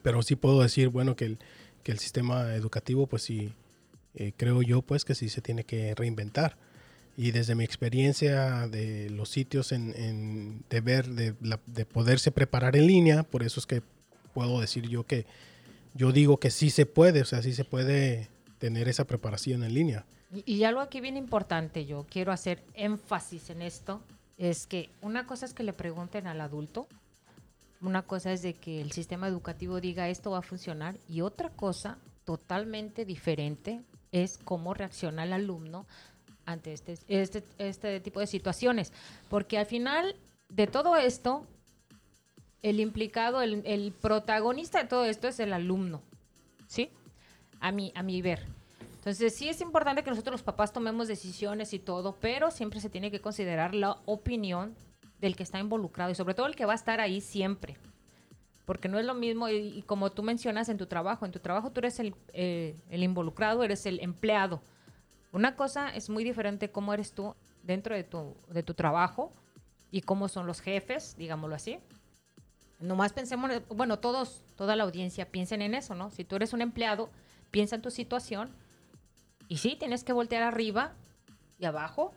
Pero sí puedo decir, bueno, que el, que el sistema educativo, pues sí, eh, creo yo, pues que sí se tiene que reinventar. y desde mi experiencia de los sitios en, en de ver, de, la- de poderse preparar en línea, por eso es que puedo decir yo que yo digo que sí se puede, o sea, sí se puede tener esa preparación en línea. Y, y algo aquí bien importante, yo quiero hacer énfasis en esto, es que una cosa es que le pregunten al adulto, una cosa es de que el sistema educativo diga esto va a funcionar y otra cosa totalmente diferente es cómo reacciona el alumno ante este, este, este tipo de situaciones. Porque al final de todo esto, el implicado, el, el protagonista de todo esto es el alumno, ¿sí? A mi, a mi ver. Entonces sí es importante que nosotros los papás tomemos decisiones y todo, pero siempre se tiene que considerar la opinión del que está involucrado y sobre todo el que va a estar ahí siempre. Porque no es lo mismo, y, como tú mencionas en tu trabajo, en tu trabajo tú eres el, eh, el involucrado, eres el empleado. Una cosa es muy diferente cómo eres tú dentro de tu, de tu trabajo y cómo son los jefes, digámoslo así. Nomás pensemos, bueno, todos, toda la audiencia piensen en eso, ¿no? Si tú eres un empleado, piensa en tu situación y sí, tienes que voltear arriba y abajo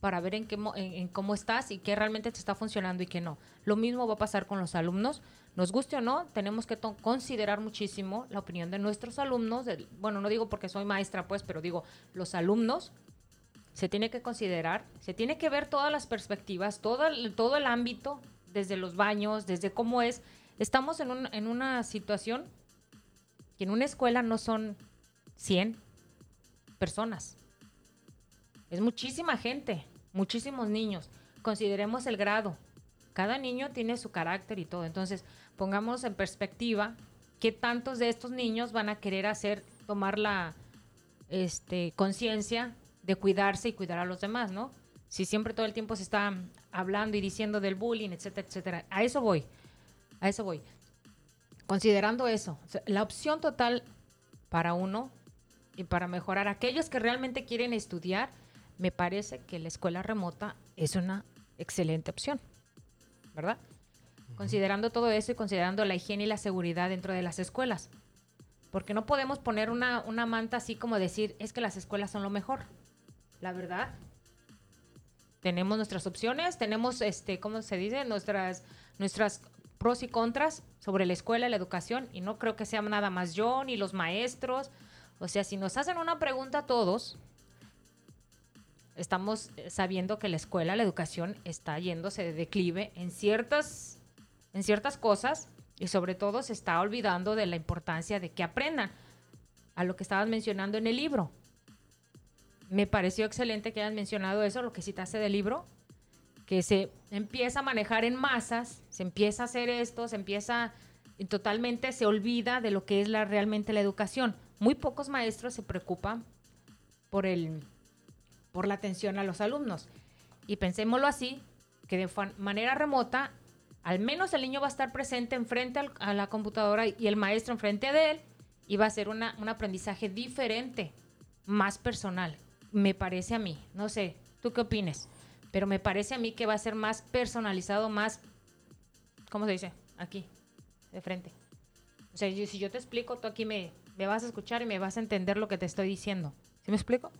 para ver en, qué, en, cómo estás y qué realmente te está funcionando y qué no. Lo mismo va a pasar con los alumnos. Nos guste o no, tenemos que considerar muchísimo la opinión de nuestros alumnos. bueno, no digo porque soy maestra, pues, pero digo, los alumnos se tiene que considerar, se tiene que ver todas las perspectivas, todo el, ámbito, desde los baños, desde cómo es. Estamos en, en una situación que en una escuela no son 100 personas. Es muchísima gente, muchísimos niños. Consideremos el grado. Cada niño tiene su carácter y todo. Entonces, pongamos en perspectiva qué tantos de estos niños van a querer hacer, tomar la este, conciencia de cuidarse y cuidar a los demás, ¿no? Si siempre todo el tiempo se está hablando y diciendo del bullying, etcétera, etcétera. A eso voy. A eso voy. Considerando eso, la opción total para uno y para mejorar aquellos que realmente quieren estudiar, me parece que la escuela remota es una excelente opción, ¿verdad? Considerando todo eso y considerando la higiene y la seguridad dentro de las escuelas. Porque no podemos poner una, una manta así como decir, es que las escuelas son lo mejor. La verdad, tenemos nuestras opciones, tenemos, este, ¿cómo se dice? Nuestras, nuestras pros y contras sobre la escuela y la educación. Y no creo que sea nada más yo ni los maestros. O sea, si nos hacen una pregunta a todos, estamos sabiendo que la escuela, la educación está yéndose de declive en ciertas, en ciertas cosas y sobre todo se está olvidando de la importancia de que aprendan a lo que estabas mencionando en el libro. Me pareció excelente que hayas mencionado eso, lo que citaste del libro, que se empieza a manejar en masas, se empieza a hacer esto, se empieza y totalmente se olvida de lo que es la, realmente la educación. Muy pocos maestros se preocupan por el por la atención a los alumnos. Y pensémoslo así, que de manera remota, al menos el niño va a estar presente enfrente al- a la computadora y el maestro enfrente de él y va a ser una- un aprendizaje diferente, más personal. Me parece a mí, no sé, ¿tú qué opines? Pero me parece a mí que va a ser más personalizado, más, ¿cómo se dice? Aquí, de frente. O sea, yo- si yo te explico, tú aquí me, me vas a escuchar y me vas a entender lo que te estoy diciendo. ¿Sí me explico?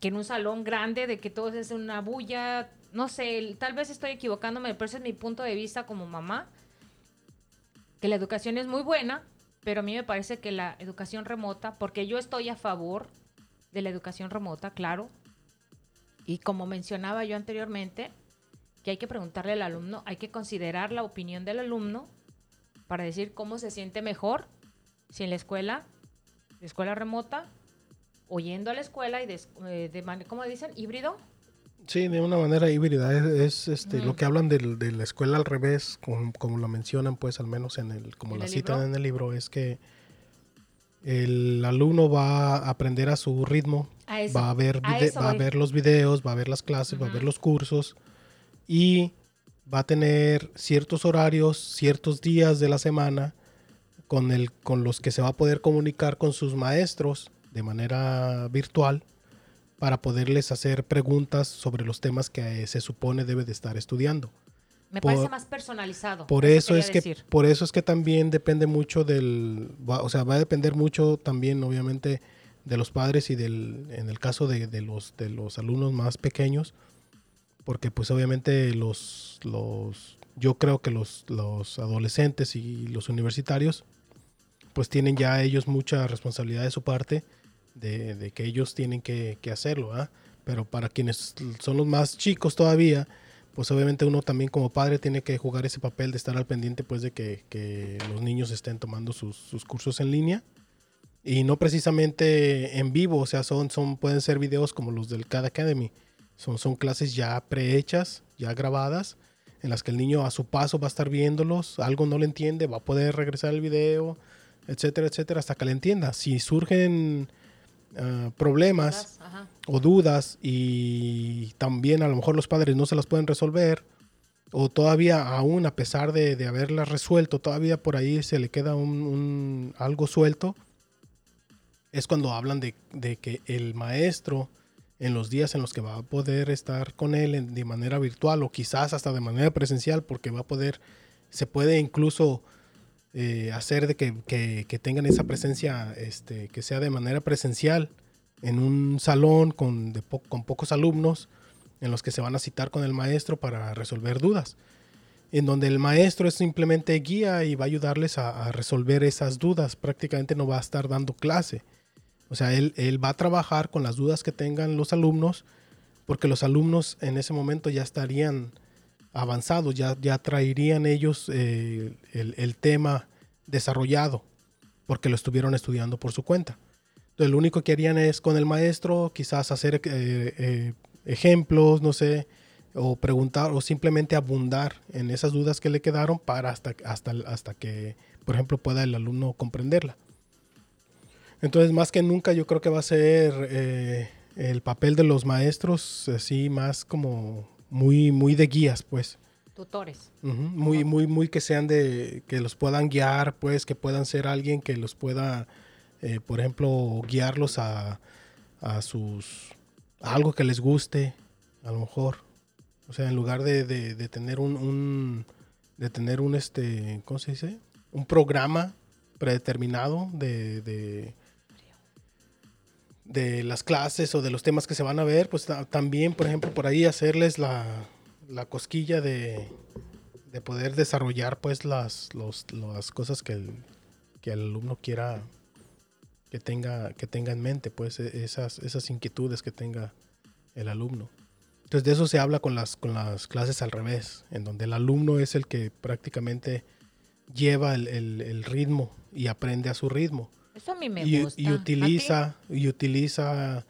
Que en un salón grande, de que todo es una bulla, no sé, tal vez estoy equivocándome, pero ese es mi punto de vista como mamá, que la educación es muy buena, pero a mí me parece que la educación remota, porque yo estoy a favor de la educación remota, claro, y como mencionaba yo anteriormente, que hay que preguntarle al alumno, hay que considerar la opinión del alumno para decir cómo se siente mejor si en la escuela, la escuela remota, o yendo a la escuela y de, eh, de man- ¿cómo dicen? ¿Híbrido? Sí, de una manera híbrida. Es, es, este, lo que hablan del- de la escuela al revés, como, como lo mencionan, pues al menos en el, como ¿En la el citan libro? en el libro, es que el alumno va a aprender a su ritmo, A eso. va a ver, a vide- eso va a ver los videos, va a ver las clases, va a ver los cursos y va a tener ciertos horarios, ciertos días de la semana con, el, con los que se va a poder comunicar con sus maestros de manera virtual para poderles hacer preguntas sobre los temas que eh, se supone debe de estar estudiando. Me por- parece más personalizado. Por eso es que por eso es que también depende mucho del va- o sea, va a depender mucho también obviamente de los padres y del, en el caso de, de los, de los alumnos más pequeños, porque pues obviamente los, los yo creo que los, los adolescentes y los universitarios pues tienen ya ellos mucha responsabilidad de su parte de, que ellos tienen que, hacerlo, ¿ah? pero para quienes son los más chicos todavía, pues obviamente uno también como padre tiene que jugar ese papel de estar al pendiente pues de que, los niños estén tomando sus, cursos en línea y no precisamente en vivo, o sea, son, son, pueden ser videos como los del CAD Academy, son, son clases ya prehechas, ya grabadas, en las que el niño a su paso va a estar viéndolos, algo no le entiende, va a poder regresar el video, etcétera, etcétera, hasta que le entienda. Si surgen uh, problemas o dudas y también a lo mejor los padres no se las pueden resolver o todavía aún a pesar de, de haberlas resuelto, todavía por ahí se le queda un, un algo suelto, es cuando hablan de, de, que el maestro en los días en los que va a poder estar con él en, de manera virtual o quizás hasta de manera presencial porque va a poder, se puede incluso eh, hacer de que, que, tengan esa presencia, este, que sea de manera presencial en un salón con, con pocos alumnos en los que se van a citar con el maestro para resolver dudas. En donde el maestro es simplemente guía y va a ayudarles a, a resolver esas dudas. Prácticamente no va a estar dando clase. O sea, él, él, va a trabajar con las dudas que tengan los alumnos, porque los alumnos en ese momento ya estarían avanzados, ya, ya traerían ellos eh, el, el, tema desarrollado, porque lo estuvieron estudiando por su cuenta. Entonces, lo único que harían es con el maestro, quizás hacer eh, eh, ejemplos, no sé, o preguntar, o simplemente abundar en esas dudas que le quedaron para hasta, hasta, hasta que, por ejemplo, pueda el alumno comprenderla. Entonces, más que nunca, yo creo que va a ser eh, el papel de los maestros, así más como muy, muy de guías, pues. Tutores. Uh -huh. Muy, muy, muy que sean de, que los puedan guiar, pues, que puedan ser alguien que los pueda, eh, por ejemplo, guiarlos a, a sus, a algo que les guste, a lo mejor. O sea, en lugar de, de, de tener un, un, de tener un, este, ¿cómo se dice? Un programa predeterminado de, de de las clases o de los temas que se van a ver, pues también, por ejemplo, por ahí hacerles la, la cosquilla de, de, poder desarrollar pues las, los, las cosas que el, que el alumno quiera que tenga, que tenga en mente, pues esas, esas inquietudes que tenga el alumno. Entonces de eso se habla con las, con las clases al revés, en donde el alumno es el que prácticamente lleva el, el ritmo y aprende a su ritmo. Eso a mí me y, gusta. Y utiliza, y utiliza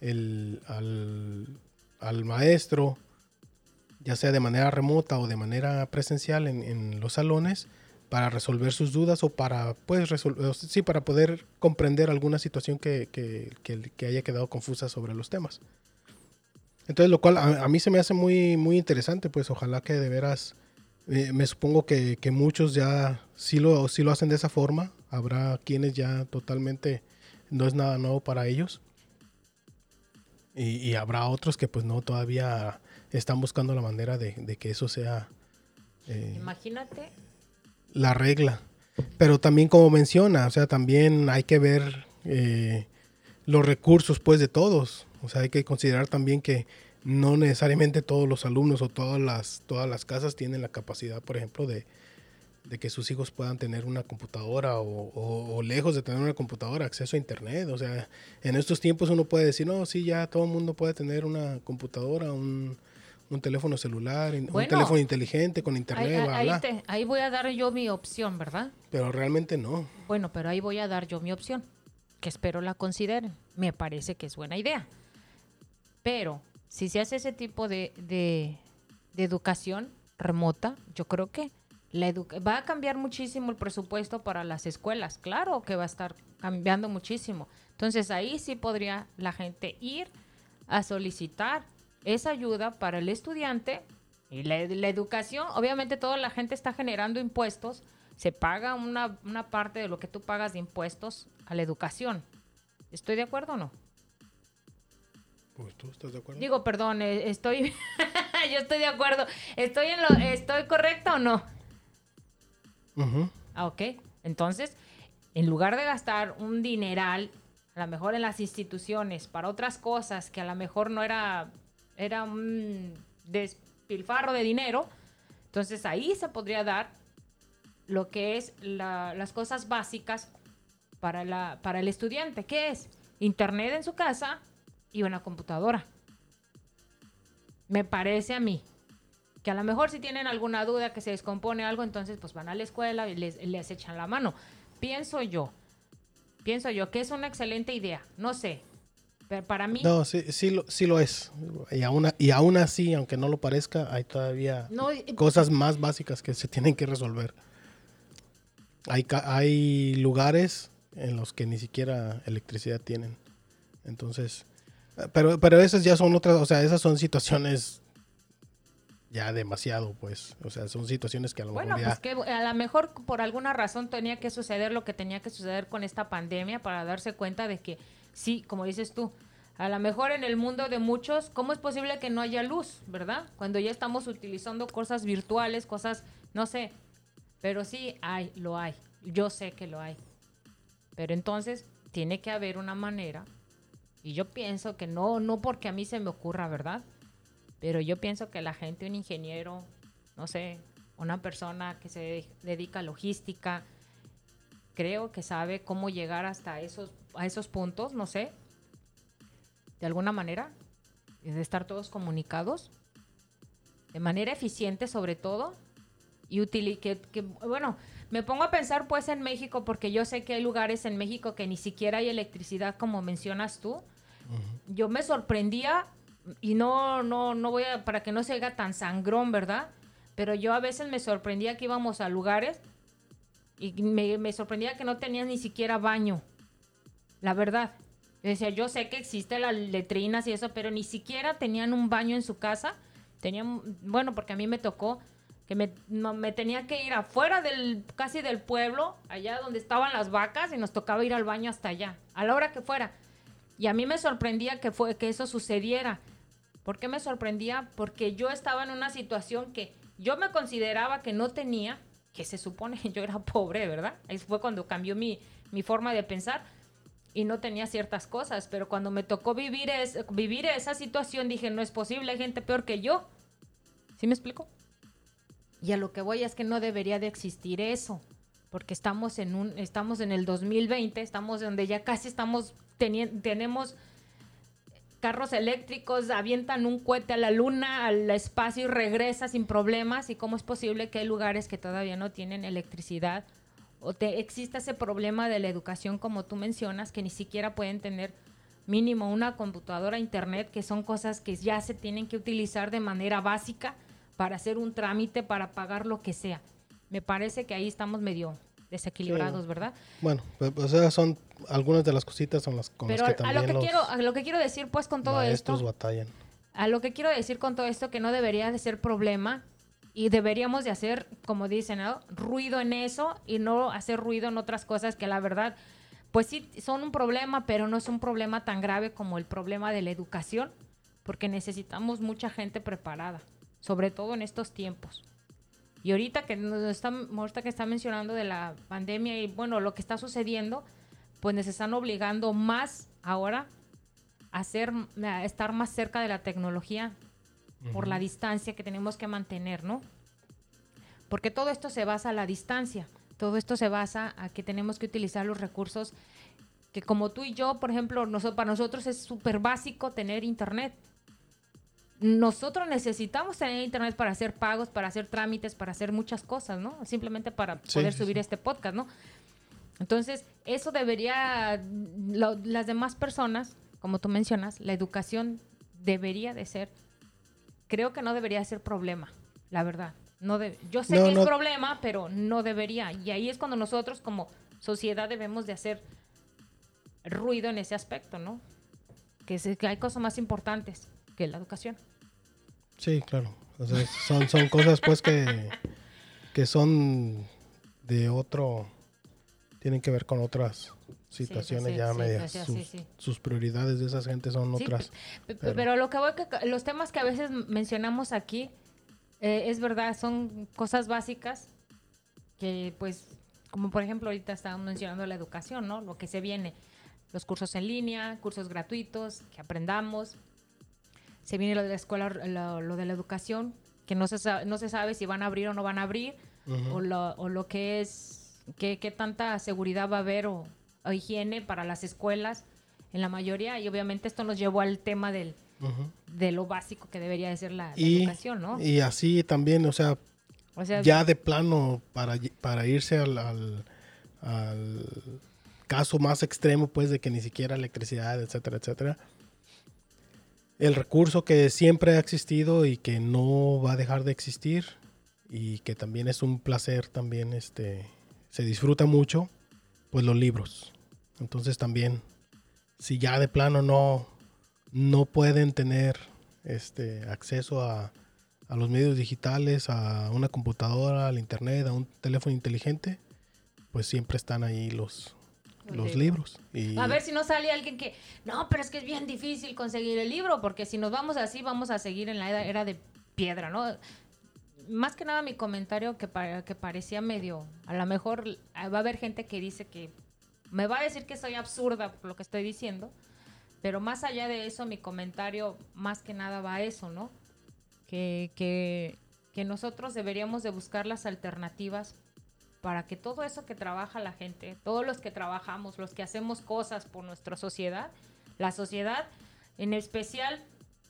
el, al, al, maestro, ya sea de manera remota o de manera presencial en, en, los salones, para resolver sus dudas o para, pues, resolver, sí, para poder comprender alguna situación que, que, que, que, haya quedado confusa sobre los temas. Entonces, lo cual a, a, mí se me hace muy, muy interesante, pues ojalá que de veras, eh, me supongo que, que muchos ya sí lo, sí lo hacen de esa forma, habrá quienes ya totalmente no es nada nuevo para ellos. Y, y, habrá otros que pues no todavía están buscando la manera de, de que eso sea... Eh, Imagínate. La regla. Pero también como menciona, o sea, también hay que ver eh, los recursos pues de todos. O sea, hay que considerar también que no necesariamente todos los alumnos o todas las, todas las casas tienen la capacidad, por ejemplo, de, de que sus hijos puedan tener una computadora o, o, o, lejos de tener una computadora, acceso a internet. O sea, en estos tiempos uno puede decir, no, sí, ya todo el mundo puede tener una computadora, un, un teléfono celular, bueno, un teléfono inteligente con internet, ahí, bla, ahí, bla. Te, ahí voy a dar yo mi opción, ¿verdad? Pero realmente no. Bueno, pero ahí voy a dar yo mi opción, que espero la consideren. Me parece que es buena idea. Pero si se hace ese tipo de, de, educación remota, yo creo que la va a cambiar muchísimo el presupuesto para las escuelas, claro que va a estar cambiando muchísimo. Entonces ahí sí podría la gente ir a solicitar esa ayuda para el estudiante y la, la educación. Obviamente toda la gente está generando impuestos, se paga una, una, parte de lo que tú pagas de impuestos a la educación. ¿Estoy de acuerdo o no? Pues tú estás de acuerdo. Digo, perdón, eh, estoy, yo estoy de acuerdo. ¿Estoy, en lo, ¿Estoy correcta o no? Uh -huh. Ah, ok. Entonces, en lugar de gastar un dineral a lo mejor en las instituciones, para otras cosas que a lo mejor no era, era un despilfarro de dinero, entonces ahí se podría dar lo que es las cosas básicas para, la, para el estudiante, que es internet en su casa y una computadora. Me parece a mí que a lo mejor si tienen alguna duda que se descompone algo, entonces pues van a la escuela y les, les echan la mano. Pienso yo, pienso yo que es una excelente idea, no sé, pero para mí... No, sí, sí, lo, sí lo es. Y aún, y aún así, aunque no lo parezca, hay todavía cosas más básicas que se tienen que resolver. Hay, hay lugares en los que ni siquiera electricidad tienen. Entonces, pero, pero esas ya son otras, o sea, esas son situaciones ya demasiado, pues. O sea, son situaciones que a lo bueno, mejor. Bueno, pues que a lo mejor por alguna razón tenía que suceder lo que tenía que suceder con esta pandemia para darse cuenta de que sí, como dices tú, a lo mejor en el mundo de muchos, ¿cómo es posible que no haya luz, verdad? Cuando ya estamos utilizando cosas virtuales, cosas, no sé, pero sí hay, lo hay. Yo sé que lo hay. Pero entonces tiene que haber una manera, y yo pienso que no, no porque a mí se me ocurra, ¿verdad? Pero yo pienso que la gente, un ingeniero, no sé, una persona que se dedica a logística, creo que sabe cómo llegar hasta esos, a esos puntos, no sé, de alguna manera, de estar todos comunicados, de manera eficiente sobre todo, y útil, que, que, bueno, me pongo a pensar pues en México, porque yo sé que hay lugares en México que ni siquiera hay electricidad, como mencionas tú. Yo me sorprendía y no, no, no voy a, para que no se haga tan sangrón, ¿verdad? Pero yo a veces me sorprendía que íbamos a lugares y me, sorprendía que no tenían ni siquiera baño. La verdad. decía, yo sé que existen las letrinas y eso, pero ni siquiera tenían un baño en su casa. Tenían, bueno, porque a mí me tocó que me, me tenía que ir afuera del, casi del pueblo, allá donde estaban las vacas, y nos tocaba ir al baño hasta allá, a la hora que fuera. Y a mí me sorprendía que, fue, que eso sucediera. ¿Por qué me sorprendía? Porque yo estaba en una situación que yo me consideraba que no tenía, que se supone que yo era pobre, ¿verdad? Ahí fue cuando cambió mi, mi forma de pensar y no tenía ciertas cosas, pero cuando me tocó vivir, es, vivir esa situación dije, no es posible, hay gente peor que yo. ¿Sí me explico? Y a lo que voy es que no debería de existir eso, porque estamos en un estamos en el 2020, estamos donde ya casi estamos tenemos carros eléctricos avientan un cohete a la luna, al espacio y regresa sin problemas. ¿Y cómo es posible que hay lugares que todavía no tienen electricidad? O te, existe ese problema de la educación, como tú mencionas, que ni siquiera pueden tener mínimo una computadora, internet, que son cosas que ya se tienen que utilizar de manera básica para hacer un trámite, para pagar lo que sea. Me parece que ahí estamos medio desequilibrados, ¿verdad? Bueno, pues, o sea, son algunas de las cositas son las con las que también a lo que quiero a lo que quiero decir pues con todo esto batallan. A lo que quiero decir con todo esto que no debería de ser problema y deberíamos de hacer, como dicen, ruido en eso y no hacer ruido en otras cosas que la verdad pues sí son un problema, pero no es un problema tan grave como el problema de la educación, porque necesitamos mucha gente preparada, sobre todo en estos tiempos. Y ahorita que nos está, ahorita que está mencionando de la pandemia y bueno, lo que está sucediendo, pues nos están obligando más ahora a, ser, a estar más cerca de la tecnología por la distancia que tenemos que mantener, ¿no? Porque todo esto se basa a la distancia, todo esto se basa a que tenemos que utilizar los recursos que como tú y yo, por ejemplo, para nosotros es súper básico tener internet nosotros necesitamos tener internet para hacer pagos, para hacer trámites, para hacer muchas cosas, ¿no? Simplemente para poder subir este podcast, ¿no? Entonces, eso debería, las demás personas, como tú mencionas, la educación debería de ser, creo que no debería ser problema, la verdad. No yo sé que es problema, pero no debería. Y ahí es cuando nosotros como sociedad debemos de hacer ruido en ese aspecto, ¿no? Que, que hay cosas más importantes que la educación. Sí, claro. son, son cosas pues que, que son de otro, tienen que ver con otras situaciones ya medias. sus, prioridades de esas gente son otras. Pero, lo que voy que los temas que a veces mencionamos aquí, eh, es verdad, son cosas básicas que pues, como por ejemplo ahorita estábamos mencionando la educación, ¿no? Lo que se viene los cursos en línea, cursos gratuitos, que aprendamos. Se viene lo de la escuela, lo, de la educación, que no se, sabe, no se sabe si van a abrir o no van a abrir, o, lo, o, lo, que es, qué, tanta seguridad va a haber o, higiene para las escuelas en la mayoría. Y obviamente esto nos llevó al tema del, de lo básico que debería de ser la, educación, ¿no? Y así también, o sea, ya de plano para, para irse al, al, caso más extremo, pues, de que ni siquiera electricidad, etcétera, etcétera. El recurso que siempre ha existido y que no va a dejar de existir y que también es un placer, también este, se disfruta mucho, pues los libros. Entonces también, si ya de plano no, no pueden tener este, acceso a, a los medios digitales, a una computadora, al internet, a un teléfono inteligente, pues siempre están ahí los, los, libros. Y... A ver si no sale alguien que, no, pero es que es bien difícil conseguir el libro, porque si nos vamos así, vamos a seguir en la era de piedra, ¿no? Más que nada mi comentario que, que parecía medio, a lo mejor va a haber gente que dice que me va a decir que soy absurda por lo que estoy diciendo, pero más allá de eso, mi comentario más que nada va a eso, ¿no? Que, que, que nosotros deberíamos de buscar las alternativas para que todo eso que trabaja la gente, todos los que trabajamos, los que hacemos cosas por nuestra sociedad, la sociedad, en especial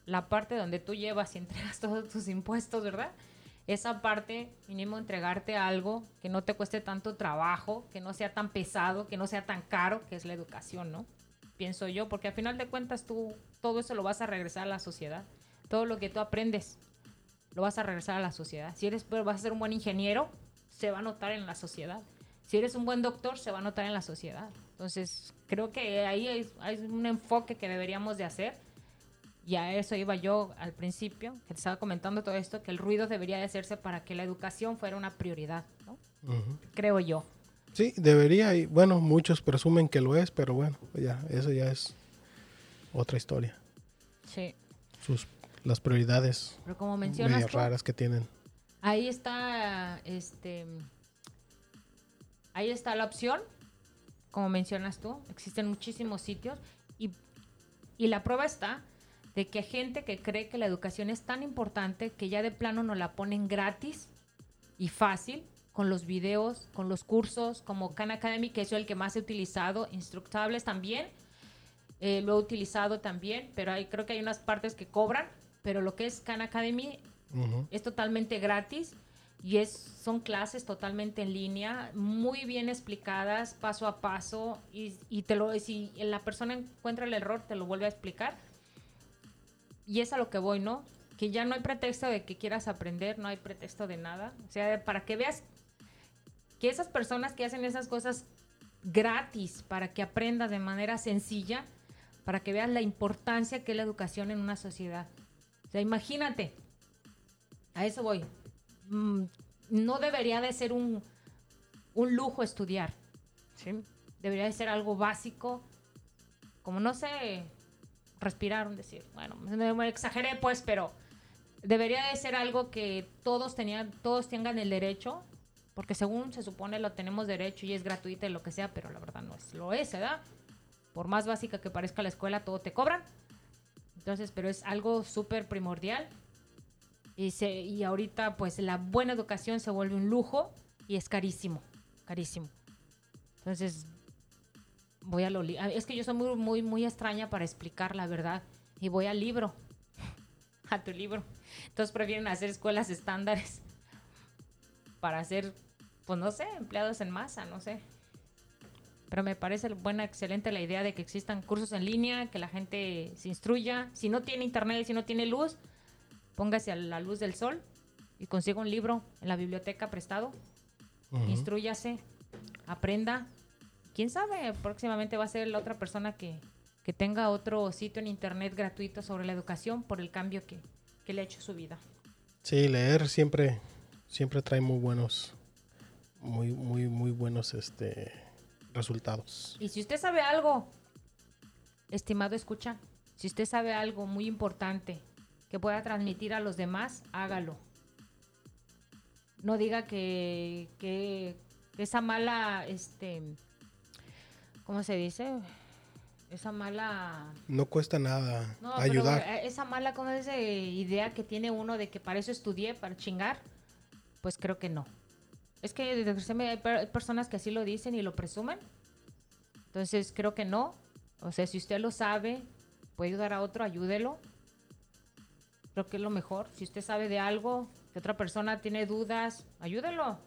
la parte donde tú llevas y entregas todos tus impuestos, ¿verdad? Esa parte, mínimo entregarte algo que no te cueste tanto trabajo, que no sea tan pesado, que no sea tan caro, que es la educación, ¿no? Pienso yo, porque al final de cuentas tú todo eso lo vas a regresar a la sociedad. Todo lo que tú aprendes lo vas a regresar a la sociedad. Si eres, vas a ser un buen ingeniero, se va a notar en la sociedad. Si eres un buen doctor, se va a notar en la sociedad. Entonces, creo que ahí hay, un enfoque que deberíamos de hacer. Y a eso iba yo al principio, que te estaba comentando todo esto, que el ruido debería de hacerse para que la educación fuera una prioridad, ¿no? Creo yo. Sí, debería, y bueno, muchos presumen que lo es, pero bueno, ya, eso ya es otra historia. Sí. Sus, las prioridades pero como mencionas raras que tienen. Ahí está, este, ahí está la opción, como mencionas tú, existen muchísimos sitios y, y la prueba está de que hay gente que cree que la educación es tan importante que ya de plano nos la ponen gratis y fácil con los videos, con los cursos, como Khan Academy, que es el que más he utilizado, Instructables también, eh, lo he utilizado también, pero hay, creo que hay unas partes que cobran, pero lo que es Khan Academy es totalmente gratis y es, son clases totalmente en línea, muy bien explicadas, paso a paso, y, y te lo, si la persona encuentra el error, te lo vuelve a explicar. Y es a lo que voy, ¿no? Que ya no hay pretexto de que quieras aprender, no hay pretexto de nada. O sea, para que veas que esas personas que hacen esas cosas gratis, para que aprendas de manera sencilla, para que veas la importancia que es la educación en una sociedad. O sea, imagínate, a eso voy. Mm, no debería de ser un, lujo estudiar. Debería de ser algo básico, como no sé, respirar, decir, bueno, me exageré pues, pero debería de ser algo que todos tenían, todos tengan el derecho, porque según se supone lo tenemos derecho y es gratuito y lo que sea, pero la verdad no es, lo es, ¿verdad? Por más básica que parezca la escuela, todo te cobran. Entonces, pero es algo súper primordial y, ahorita pues la buena educación se vuelve un lujo y es carísimo, carísimo. Entonces, voy a lo Es que yo soy muy, muy, muy extraña para explicar la verdad. Y voy al libro, a tu libro. Entonces prefieren hacer escuelas estándares para hacer, pues no sé, empleados en masa, no sé. Pero me parece buena, excelente la idea de que existan cursos en línea, que la gente se instruya. Si no tiene internet, si no tiene luz, póngase a la luz del sol y consiga un libro en la biblioteca prestado, instruyase, aprenda. Quién sabe, próximamente va a ser la otra persona que, tenga otro sitio en internet gratuito sobre la educación por el cambio que, le ha hecho su vida. Sí, leer siempre, siempre trae muy buenos, muy, muy, muy buenos este, resultados. Y si usted sabe algo, estimado escucha, si usted sabe algo muy importante que pueda transmitir a los demás, hágalo. No diga que, que esa mala, este, ¿cómo se dice? esa mala... No cuesta nada No, ayudar. eh, esa mala, como esa idea que tiene uno de que para eso estudié, para chingar, pues creo que no. Es que hay personas que así lo dicen y lo presumen. Entonces creo que no. O sea, si usted lo sabe, puede ayudar a otro, ayúdelo. Creo que es lo mejor. Si usted sabe de algo, que otra persona tiene dudas, ayúdelo.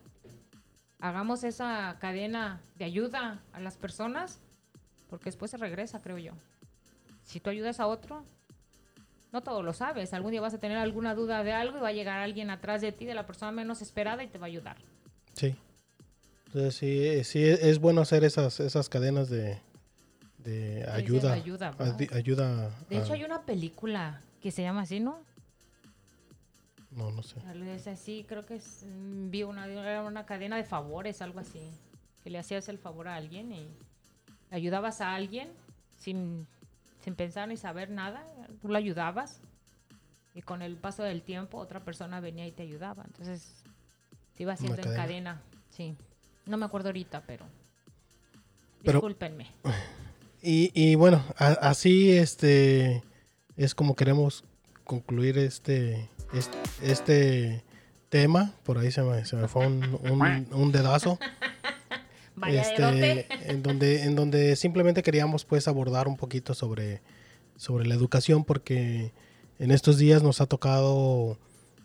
Hagamos esa cadena de ayuda a las personas, porque después se regresa, creo yo. Si tú ayudas a otro, no todo lo sabes. Algún día vas a tener alguna duda de algo y va a llegar alguien atrás de ti, de la persona menos esperada, y te va a ayudar. Sí. Entonces sí, sí es bueno hacer esas, esas cadenas de, de ayuda. de ayuda, De hecho, hay una película que se llama así, ¿no? No, no sé. Es así, creo que es, mm, vi una, una cadena de favores, algo así. Que le hacías el favor a alguien y ayudabas a alguien sin, sin pensar ni saber nada. Tú lo ayudabas y con el paso del tiempo otra persona venía y te ayudaba. Entonces, te iba haciendo en cadena. cadena. Sí. No me acuerdo ahorita, pero... Pero- Discúlpenme. Y, y bueno, a- así este es como queremos concluir este, este, este tema. Por ahí se me, se me fue un, un- un dedazo. Este, en donde en donde simplemente queríamos pues abordar un poquito sobre sobre la educación porque en estos días nos ha tocado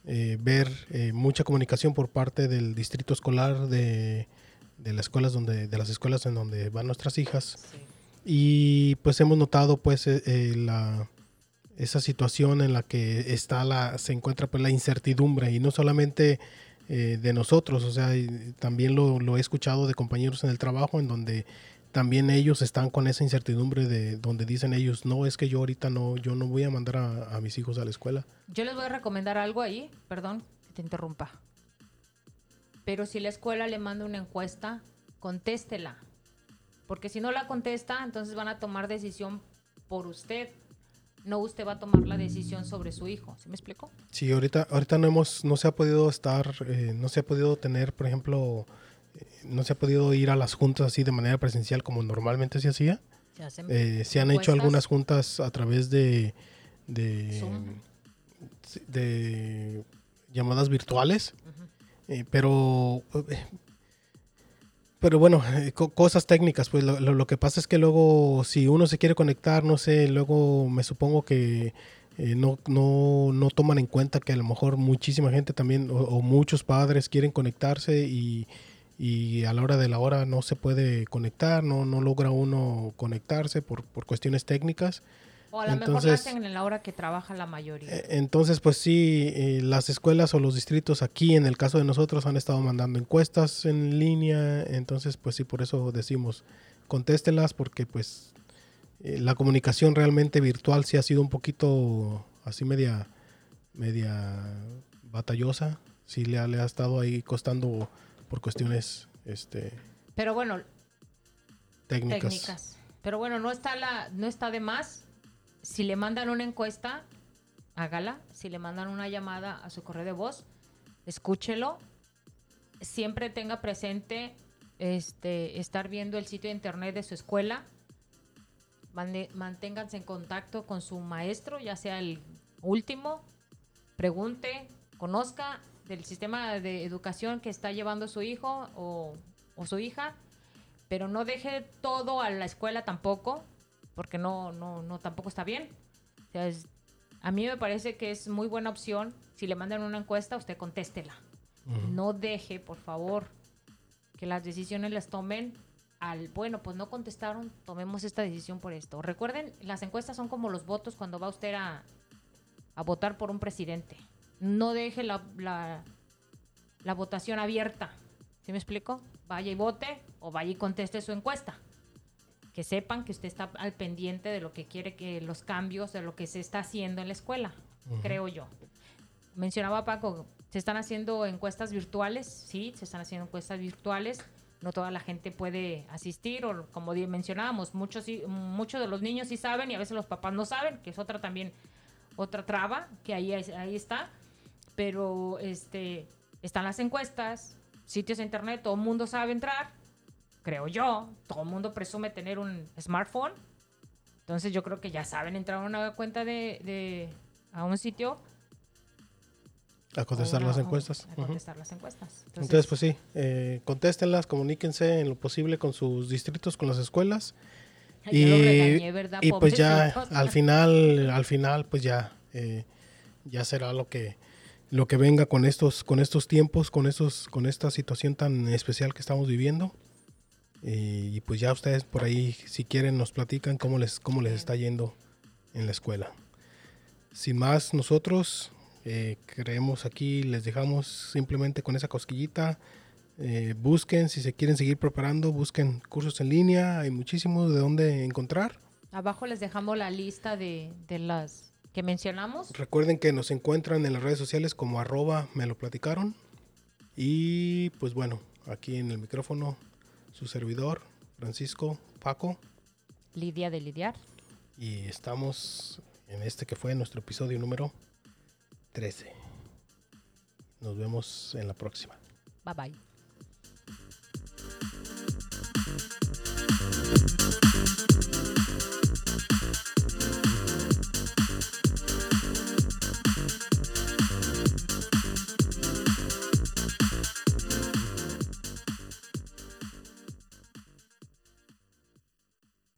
eh, ver eh, mucha comunicación por parte del distrito escolar de, de las escuelas donde de las escuelas en donde van nuestras hijas Sí. y pues hemos notado pues eh, la esa situación en la que está la se encuentra pues la incertidumbre y no solamente eh, de nosotros o sea también lo, lo he escuchado de compañeros en el trabajo en donde también ellos están con esa incertidumbre de donde dicen ellos no es que yo ahorita no yo no voy a mandar a, a mis hijos a la escuela Yo les voy a recomendar algo ahí, perdón que te interrumpa. Pero si la escuela le manda una encuesta, contéstela. Porque si no la contesta, entonces van a tomar decisión por usted. No usted va a tomar la decisión sobre su hijo. ¿Sí me explico? sí ahorita ahorita no hemos no se ha podido estar eh, no se ha podido tener por ejemplo eh, no se ha podido ir a las juntas así de manera presencial como normalmente se hacía Se hacen Eh, se han hecho algunas juntas a través de, de, Zoom. de llamadas virtuales, eh, pero pero bueno, eh, co- cosas técnicas, pues lo, lo- lo que pasa es que luego si uno se quiere conectar, no sé, luego me supongo que eh, no, no, no toman en cuenta que a lo mejor muchísima gente también o, o muchos padres quieren conectarse y, y a la hora de la hora no se puede conectar, no, no logra uno conectarse por, por cuestiones técnicas. O a lo mejor hacen en la hora que trabaja la mayoría. Eh, Entonces, pues sí, eh, las escuelas o los distritos aquí, en el caso de nosotros, han estado mandando encuestas en línea. Entonces, pues sí, por eso decimos, contéstelas, porque pues eh, la comunicación realmente virtual sí ha sido un poquito así media, media batallosa. Sí le ha, le ha estado ahí costando por cuestiones este, Pero bueno, técnicas. técnicas. Pero bueno, no está la, no está de más. Si le mandan una encuesta, hágala. Si le mandan una llamada a su correo de voz, escúchelo. Siempre tenga presente este, estar viendo el sitio de internet de su escuela. Manténganse en contacto con su maestro, ya sea el último. Pregunte, conozca del sistema de educación que está llevando su hijo o, o su hija pero no deje todo a la escuela tampoco, porque no, no, no tampoco está bien. O sea, es- a mí me parece que es muy buena opción. Si le mandan una encuesta, usted contéstela. Ujú. No deje, por favor, que las decisiones las tomen al, bueno, pues no contestaron, tomemos esta decisión por esto. Recuerden, las encuestas son como los votos cuando va usted a, a votar por un presidente. No deje la, la, la votación abierta. ¿Sí me explico? Vaya y vote o vaya y conteste su encuesta. Que sepan que usted está al pendiente de lo que quiere que los cambios, de lo que se está haciendo en la escuela, creo yo. Mencionaba Paco, se están haciendo encuestas virtuales, sí, se están haciendo encuestas virtuales. No toda la gente puede asistir, o como mencionábamos, muchos, muchos de los niños sí saben y a veces los papás no saben, que es otra también, otra traba, que ahí, ahí está. Pero este, están las encuestas, sitios de internet, todo el mundo sabe entrar, creo yo. Todo el mundo presume tener un smartphone. Entonces yo creo que ya saben entrar a una cuenta de, de a un sitio A contestar o las una- encuestas. A contestar las encuestas. Entonces, pues sí, eh, contéstenlas, comuníquense en lo posible con sus distritos, con las escuelas. Y, regañé, y pues ya al final, al final, pues ya, eh, ya será lo que lo que venga con estos, con estos tiempos, con estos, con esta situación tan especial que estamos viviendo. Y, y pues ya ustedes por ahí, si quieren, nos platican cómo les, cómo les está yendo en la escuela. Sin más, nosotros eh, creemos aquí, les dejamos simplemente con esa cosquillita. Eh, busquen, si se quieren seguir preparando, busquen cursos en línea, hay muchísimos de dónde encontrar. Abajo les dejamos la lista de, de las que mencionamos. Recuerden que nos encuentran en las redes sociales como arroba me lo platicaron. Y pues bueno, aquí en el micrófono su servidor, Francisco Paco. Lidia de lidiar. Y estamos en este que fue nuestro episodio número 13. Nos vemos en la próxima. Bye bye.